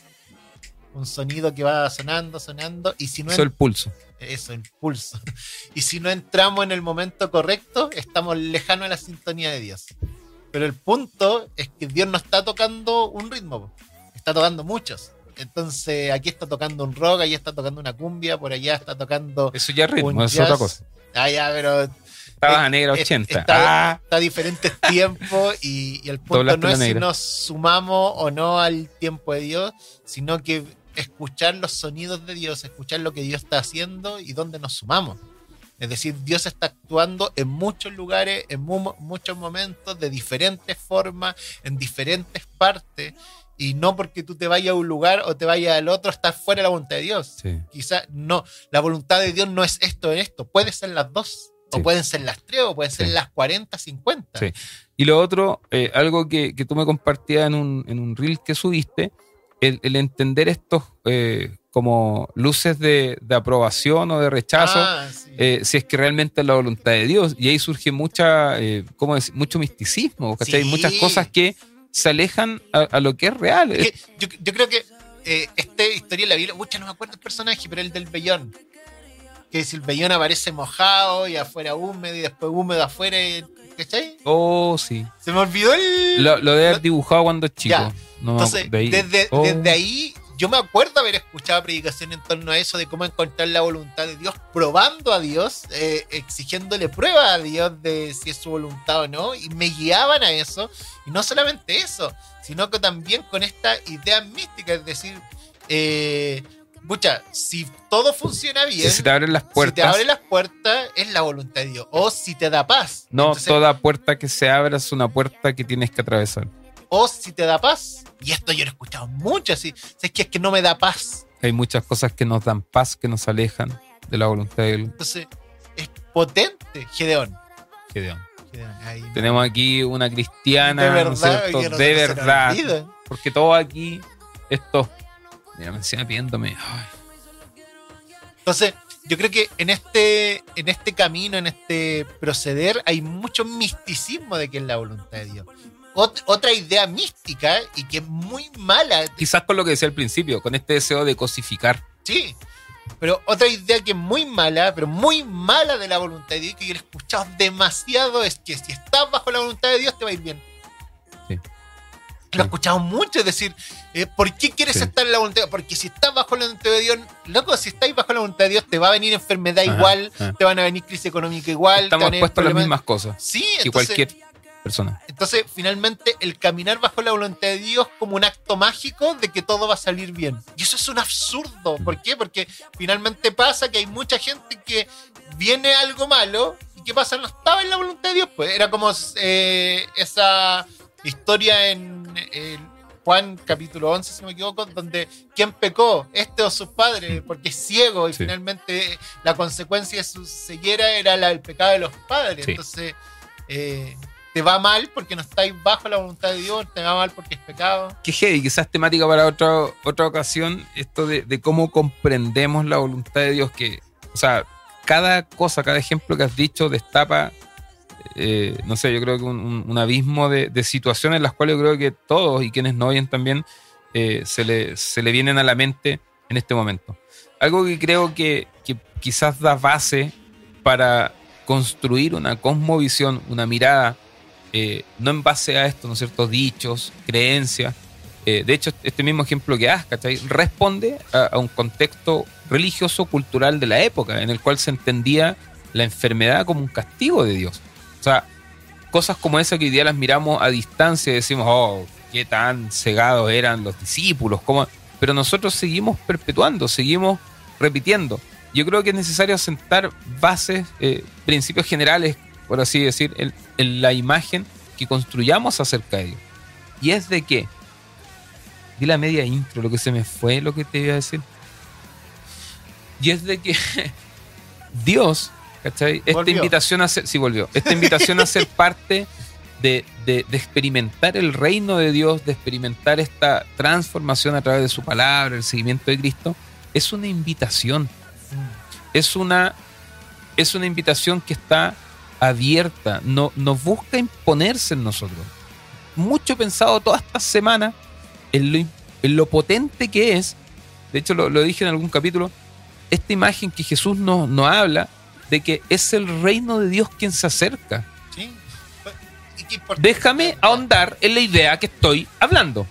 Un sonido que va sonando, sonando, y si no Eso el pulso. eso, el pulso. *laughs* Y si no entramos en el momento correcto, estamos lejanos a la sintonía de Dios. Pero el punto es que Dios no está tocando un ritmo, está tocando muchos. Entonces aquí está tocando un rock, allá está tocando una cumbia, por allá está tocando Eso ya es ritmo, es otra cosa. Ah, ya, pero Estabas a negra eh, 80. Está, Ah, está a diferentes *laughs* tiempos y, y el punto Doblaste no es si nos sumamos o no al tiempo de Dios, sino que escuchar los sonidos de Dios, escuchar lo que Dios está haciendo y dónde nos sumamos. Es decir, Dios está actuando en muchos lugares, en mu- muchos momentos, de diferentes formas, en diferentes partes, y no porque tú te vayas a un lugar o te vayas al otro, estás fuera de la voluntad de Dios. sí. Quizás no, la voluntad de Dios no es esto en esto, puede ser las dos, Sí. o pueden ser las tres, o pueden ser Sí. las 40, 50. Sí. Y lo otro, eh, algo que, que tú me compartías en un, en un reel que subiste, el, el entender estos eh, como luces de, de aprobación o de rechazo, Ah, eh, si es que realmente es la voluntad de Dios. Y ahí surge mucha, ¿cómo decir? mucho misticismo, ¿cachai? Muchas cosas que se alejan a, a lo que es real. Es que yo, yo creo que eh, esta historia de la Biblia, mucha no me acuerdo el personaje, pero el del vellón. Que si el vellón aparece mojado y afuera húmedo y después húmedo afuera, ¿cachai? Oh, sí. Se me olvidó el. Lo, lo de haber dibujado cuando chico. Ya. No Entonces, desde, Oh. desde ahí, yo me acuerdo haber escuchado predicación en torno a eso, de cómo encontrar la voluntad de Dios, probando a Dios, eh, exigiéndole prueba a Dios de si es su voluntad o no, y me guiaban a eso. Y no solamente eso, sino que también con esta idea mística, es decir, eh, pucha, si todo funciona bien, Si te abren las si te puertas. abre las puertas, es la voluntad de Dios. O si te da paz. No Entonces, toda puerta que se abra es una puerta que tienes que atravesar. O si te da paz. Y esto yo lo he escuchado mucho, así. Es que es que no me da paz. Hay muchas cosas que nos dan paz, que nos alejan de la voluntad de Entonces, es potente, Gedeón. Gedeón. Gedeón, no- Tenemos aquí una cristiana, de ¿no verdad, cierto? no de verdad. Porque todo aquí, esto. Mira, me encima viéndome. Ay, Entonces, yo creo que en este, en este camino, en este proceder, hay mucho misticismo de que es la voluntad de Dios. Ot- otra idea mística y que es muy mala, Quizás con lo que decía al principio, con este deseo de cosificar. sí. Pero otra idea que es muy mala, pero muy mala de la voluntad de Dios, que yo he escuchado demasiado, es que si estás bajo la voluntad de Dios te va a ir bien. Sí. Lo he escuchado mucho, es decir, eh, ¿por qué quieres Sí. estar en la voluntad de Dios? Porque si estás bajo la voluntad de Dios, loco, si estáis bajo la voluntad de Dios, te va a venir enfermedad Ajá, igual, ajá. te van a venir crisis económica igual. Estamos expuestos a las mismas cosas Sí, que entonces, cualquier entonces, finalmente, el caminar bajo la voluntad de Dios como un acto mágico de que todo va a salir bien. Y eso es un absurdo. ¿Por qué? Porque finalmente pasa que hay mucha gente que viene algo malo y que pasa, no estaba en la voluntad de Dios. Pues era como eh, esa historia en, en Juan capítulo 11, si no me equivoco, donde ¿quién pecó? Este o sus padres, porque es ciego y Sí. finalmente la consecuencia de su ceguera era la, el pecado de los padres. Sí. Entonces, eh, te va mal porque no estáis bajo la voluntad de Dios, te va mal porque es pecado. Que heavy, quizás temática para otra, otra ocasión, esto de, cómo comprendemos la voluntad de Dios, que, o sea, cada cosa, cada ejemplo que has dicho destapa, eh, no sé, yo creo que un, abismo de, situaciones en las cuales yo creo que todos y quienes no oyen también eh, se, le, se le vienen a la mente en este momento. Algo que creo que quizás da base para construir una cosmovisión, una mirada, eh, no en base a esto, ¿no es cierto?, dichos, creencias. Eh, de hecho, este mismo ejemplo que das, ¿cachai? Responde a, un contexto religioso, cultural de la época, en el cual se entendía la enfermedad como un castigo de Dios. O sea, cosas como esa que hoy día las miramos a distancia y decimos, oh, qué tan cegados eran los discípulos, cómo... pero nosotros seguimos perpetuando, seguimos repitiendo. Yo creo que es necesario sentar bases, eh, principios generales, por así decir, en, en la imagen que construyamos acerca de Dios. Y es de que, di la media intro, lo que se me fue, lo que te iba a decir. Y es de que *laughs* Dios, ¿cachai? Esta Volvió. invitación a ser, sí volvió, esta invitación a ser *laughs* parte de, de- de experimentar el reino de Dios, de experimentar esta transformación a través de su palabra, el seguimiento de Cristo, es una invitación. Es una, es una invitación que está abierta, no, no busca imponerse en nosotros. Mucho he pensado toda esta semana en lo, en lo potente que es, de hecho lo, lo dije en algún capítulo, esta imagen que Jesús nos, nos habla de que es el reino de Dios quien se acerca. Déjame ahondar en la idea que estoy hablando.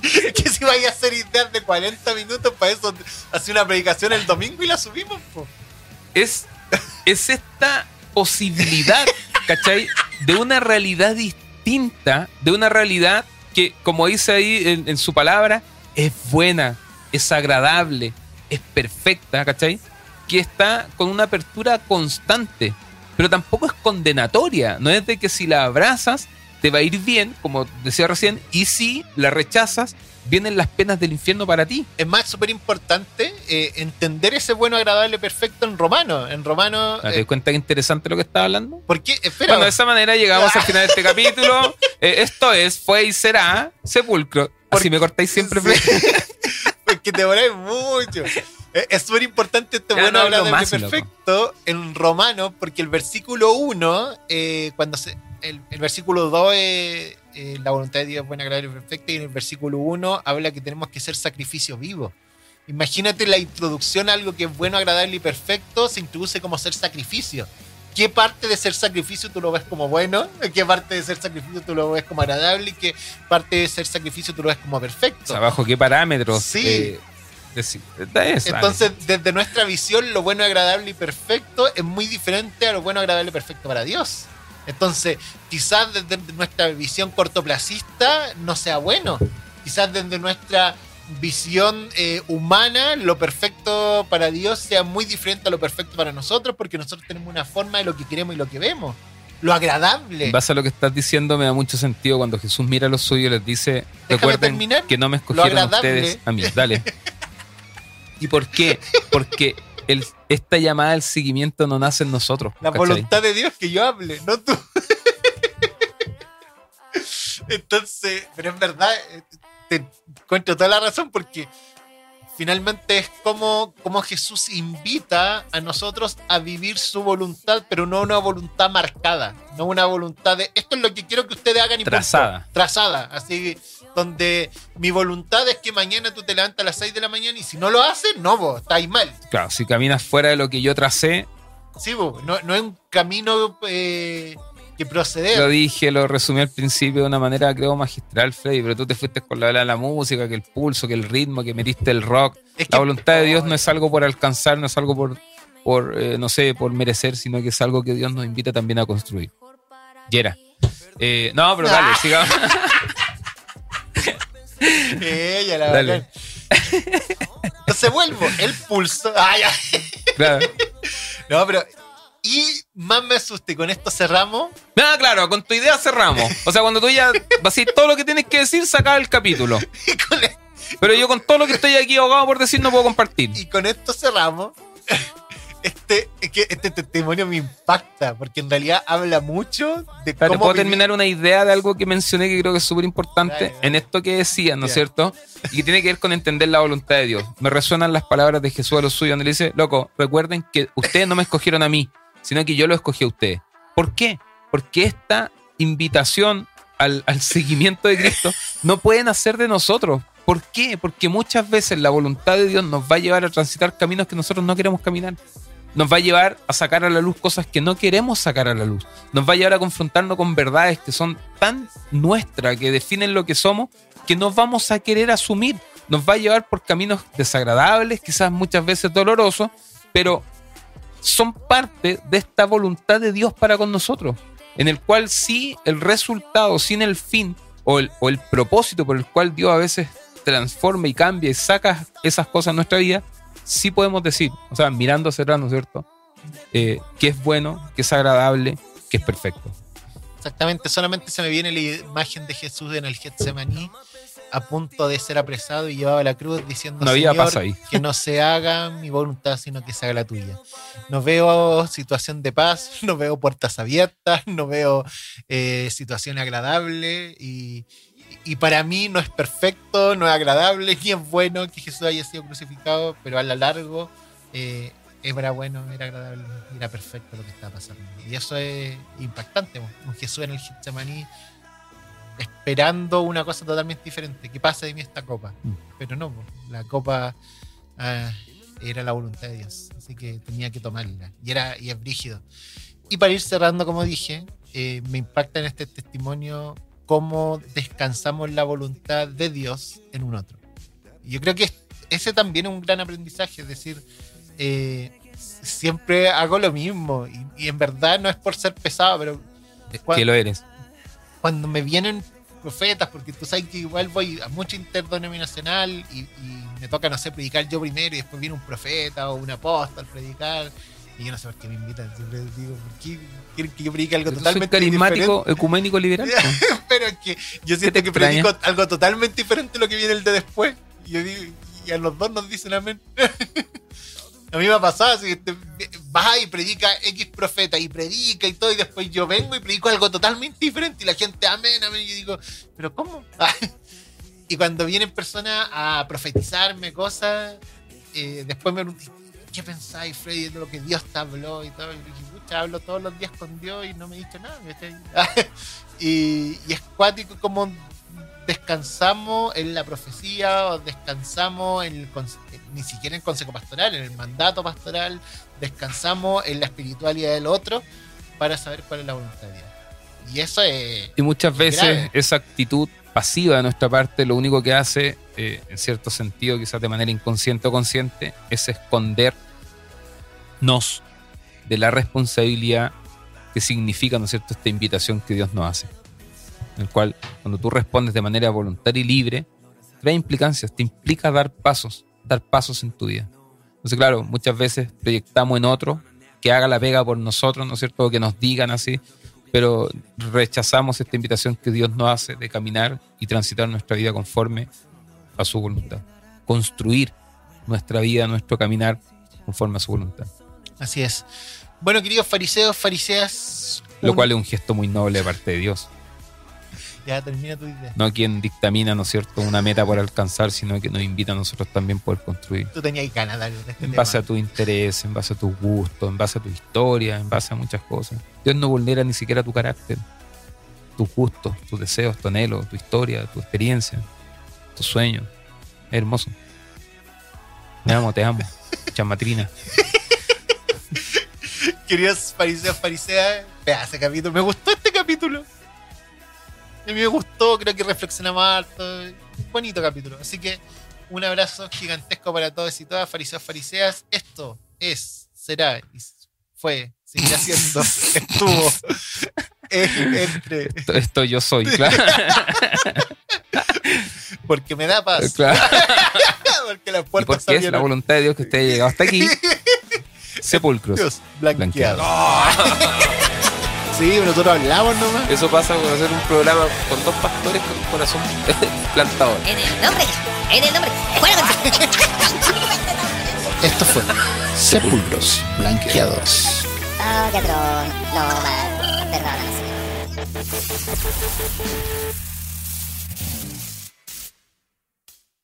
*laughs* que si vaya a hacer ideas de 40 minutos para eso, hacer una predicación el domingo y la subimos, po. Es, es esta posibilidad, ¿cachai? De una realidad distinta, de una realidad que, como dice ahí en, en su palabra, es buena, es agradable, es perfecta, ¿cachai? Que está con una apertura constante, pero tampoco es condenatoria. No es de que si la abrazas te va a ir bien, como decía recién, y si la rechazas, vienen las penas del infierno para ti. Es más, súper importante eh, entender ese bueno, agradable, perfecto en romano. En romano. ¿Te eh, das cuenta que interesante lo que estaba hablando? ¿Por qué? Espera. Bueno, de esa manera llegamos al final de este *laughs* capítulo. Eh, esto es, fue y será sepulcro. Así me cortáis siempre. Sí. *laughs* Porque te demoráis mucho. Eh, Es súper importante este bueno no agradable más, loco. perfecto en romano, porque el versículo 1, eh, cuando se, el, el versículo 2 es eh, la voluntad de Dios es buena, agradable y perfecta, y en el versículo 1 habla que tenemos que ser sacrificio vivo. Imagínate la introducción a algo que es bueno, agradable y perfecto, se introduce como ser sacrificio. ¿Qué parte de ser sacrificio tú lo ves como bueno? ¿Qué parte de ser sacrificio tú lo ves como agradable? ¿Y qué parte de ser sacrificio tú lo ves como perfecto? O sea, ¿Bajo qué parámetros? Sí. eh, vale. Entonces, desde nuestra visión, lo bueno, agradable y perfecto es muy diferente a lo bueno, agradable y perfecto para Dios. Entonces, quizás desde nuestra visión cortoplacista no sea bueno. Quizás desde nuestra visión eh, humana, lo perfecto para Dios sea muy diferente a lo perfecto para nosotros, porque nosotros tenemos una forma de lo que queremos y lo que vemos. Lo agradable. En base a lo que estás diciendo, me da mucho sentido cuando Jesús mira a los suyos y les dice: Recuerden terminar. que no me escogieron ustedes a mí. Dale. *laughs* ¿Y por qué? Porque el- esta llamada al seguimiento no nace en nosotros. La ¿cachai? voluntad de Dios que yo hable, no tú. *laughs* Entonces, pero en verdad, eh, te encuentro toda la razón porque finalmente es como, como Jesús invita a nosotros a vivir su voluntad, pero no una voluntad marcada, no una voluntad de esto es lo que quiero que ustedes hagan y punto. Trazada. Trazada, así donde mi voluntad es que mañana tú te levantas a las 6 de la mañana y si no lo haces, no, vos, estáis mal. Claro, si caminas fuera de lo que yo tracé, Sí, vos, no, no es un camino eh, que proceder. lo dije, lo resumí al principio de una manera, creo, magistral, Freddy, pero tú te fuiste con la, la, la música, que el pulso, que el ritmo, que metiste el rock. Es La voluntad de Dios no es algo por alcanzar, no es algo por, por eh, no sé, por merecer, sino que es algo que Dios nos invita también a construir. Yera. Eh, no, pero dale, sigamos. *laughs* Ella, la bacán. Entonces vuelvo, el pulso. Ah, ya. Claro. No, pero. Y más me asuste, con esto cerramos. Nada, claro, con tu idea cerramos. O sea, cuando tú ya vas a decir todo lo que tienes que decir, saca el capítulo. Y con, e- Pero yo con todo lo que estoy aquí ahogado por decir no puedo compartir. y con esto cerramos. Este, que este testimonio me impacta, porque en realidad habla mucho de ¿Te cómo. puedo vivir- terminar una idea de algo que mencioné que creo que es súper importante en esto que decías, ¿no es cierto? Y que tiene que ver con entender la voluntad de Dios. Me resuenan las palabras de Jesús a los suyos, donde le dice, loco, recuerden que ustedes no me escogieron a mí, sino que yo lo escogí a ustedes. ¿Por qué? Porque esta invitación al, al seguimiento de Cristo no puede nacer de nosotros. ¿Por qué? Porque muchas veces la voluntad de Dios nos va a llevar a transitar caminos que nosotros no queremos caminar nos va a llevar a sacar a la luz cosas que no queremos sacar a la luz. Nos va a llevar a confrontarnos con verdades que son tan nuestras, que definen lo que somos, que no vamos a querer asumir. Nos va a llevar por caminos desagradables, quizás muchas veces dolorosos, pero son parte de esta voluntad de Dios para con nosotros, en el cual sí el resultado, sin el fin o el, o el propósito por el cual Dios a veces transforma y cambia y saca esas cosas en nuestra vida, sí podemos decir, o sea, mirando hacia atrás, ¿no es cierto? Eh, que es bueno, que es agradable, que es perfecto. Exactamente, solamente se me viene la imagen de Jesús en el Getsemaní, a punto de ser apresado y llevado a la cruz diciendo No había "Señor, paz ahí". que no se haga mi voluntad, sino que se haga la tuya. No veo situación de paz, *laughs* no veo puertas abiertas, no veo eh, situación agradable y, y para mí no es perfecto, no es agradable, *laughs* ni es bueno que Jesús haya sido crucificado, pero a lo largo eh, era bueno, era agradable, era perfecto lo que estaba pasando. Y eso es impactante, un Jesús en el Getsemaní esperando una cosa totalmente diferente, que pase de mí esta copa. Mm. Pero no, la copa ah, era la voluntad de Dios, así que tenía que tomarla. Y, era, y es brígido. Y para ir cerrando, como dije, eh, me impacta en este testimonio cómo descansamos la voluntad de Dios en un otro. Yo creo que ese también es un gran aprendizaje, es decir, eh, siempre hago lo mismo y, y en verdad no es por ser pesado, pero Que lo eres. cuando me vienen profetas, porque tú sabes que igual voy a mucho interdenominacional y, y me toca, no sé, predicar yo primero y después viene un profeta o un apóstol a predicar. Y yo no sé por qué me invitan, siempre digo, ¿por qué quieren que yo predique algo Yo soy totalmente carismático, ecuménico, liberal. *laughs* Pero es que yo siento que extraña? predico algo totalmente diferente a lo que viene el de después. Y, yo digo, y a los dos nos dicen amén. *laughs* A mí me ha pasado así, te- vas y predica X profeta y predica y todo, y después yo vengo y predico algo totalmente diferente y la gente amén, amén, y yo digo, ¿pero cómo? *laughs* y cuando vienen personas a profetizarme cosas, eh, después me preguntan, ¿qué pensáis, Freddy, de lo que Dios te habló y todo? Y dije, pucha, hablo todos los días con Dios y no me dicho nada. *laughs* y, y es cuático como descansamos en la profecía o descansamos en el ni siquiera en el consejo pastoral, en el mandato pastoral, descansamos en la espiritualidad del otro para saber cuál es la voluntad de Dios. Y eso es... Y muchas veces Grave. esa actitud pasiva de nuestra parte lo único que hace, eh, en cierto sentido, quizás de manera inconsciente o consciente, es escondernos de la responsabilidad que significa, ¿no es cierto?, esta invitación que Dios nos hace. En el cual, cuando tú respondes de manera voluntaria y libre, trae implicancias, te implica dar pasos, dar pasos en tu vida. Entonces, claro, muchas veces proyectamos en otro que haga la pega por nosotros, ¿no es cierto?, o que nos digan así, pero rechazamos esta invitación que Dios nos hace de caminar y transitar nuestra vida conforme a su voluntad. Construir nuestra vida, nuestro caminar conforme a su voluntad. Así es. Bueno, queridos fariseos, fariseas... Lo un- cual es un gesto muy noble de parte de Dios. Ya termina tu idea. No quien dictamina, ¿no es cierto?, una meta por alcanzar, sino que nos invita a nosotros también poder construir. Tú tenías ganas este En tema. base a tu interés, en base a tus gustos, en base a tu historia, en base a muchas cosas. Dios no vulnera ni siquiera tu carácter, tus gustos, tus deseos, tu anhelo, tu historia, tu experiencia, tus sueños. Es hermoso. Te amo, te amo. *laughs* Chamatrina. Queridos fariseos, fariseas, vea ese capítulo. Me gustó este capítulo. A mí me gustó, creo que reflexionamos harto. Bonito capítulo. Así que un abrazo gigantesco para todos y todas, fariseos, fariseas. Esto es, será y fue, seguirá siendo, *laughs* estuvo eh, entre, Esto, esto yo soy, claro. *laughs* porque me da paz, claro. *laughs* porque las puertas porque es la voluntad de Dios que usted haya llegado hasta aquí. Sepulcros. Dios, blanqueado. Blanqueado. Sí, pero nosotros hablamos nomás. Eso pasa por hacer un programa con dos pastores con un corazón *laughs* plantador. En el nombre, en el nombre. Fuera con *laughs* Esto fue Sepulcros Blanqueados. Oh, qué. No. Perdónanos, Señor.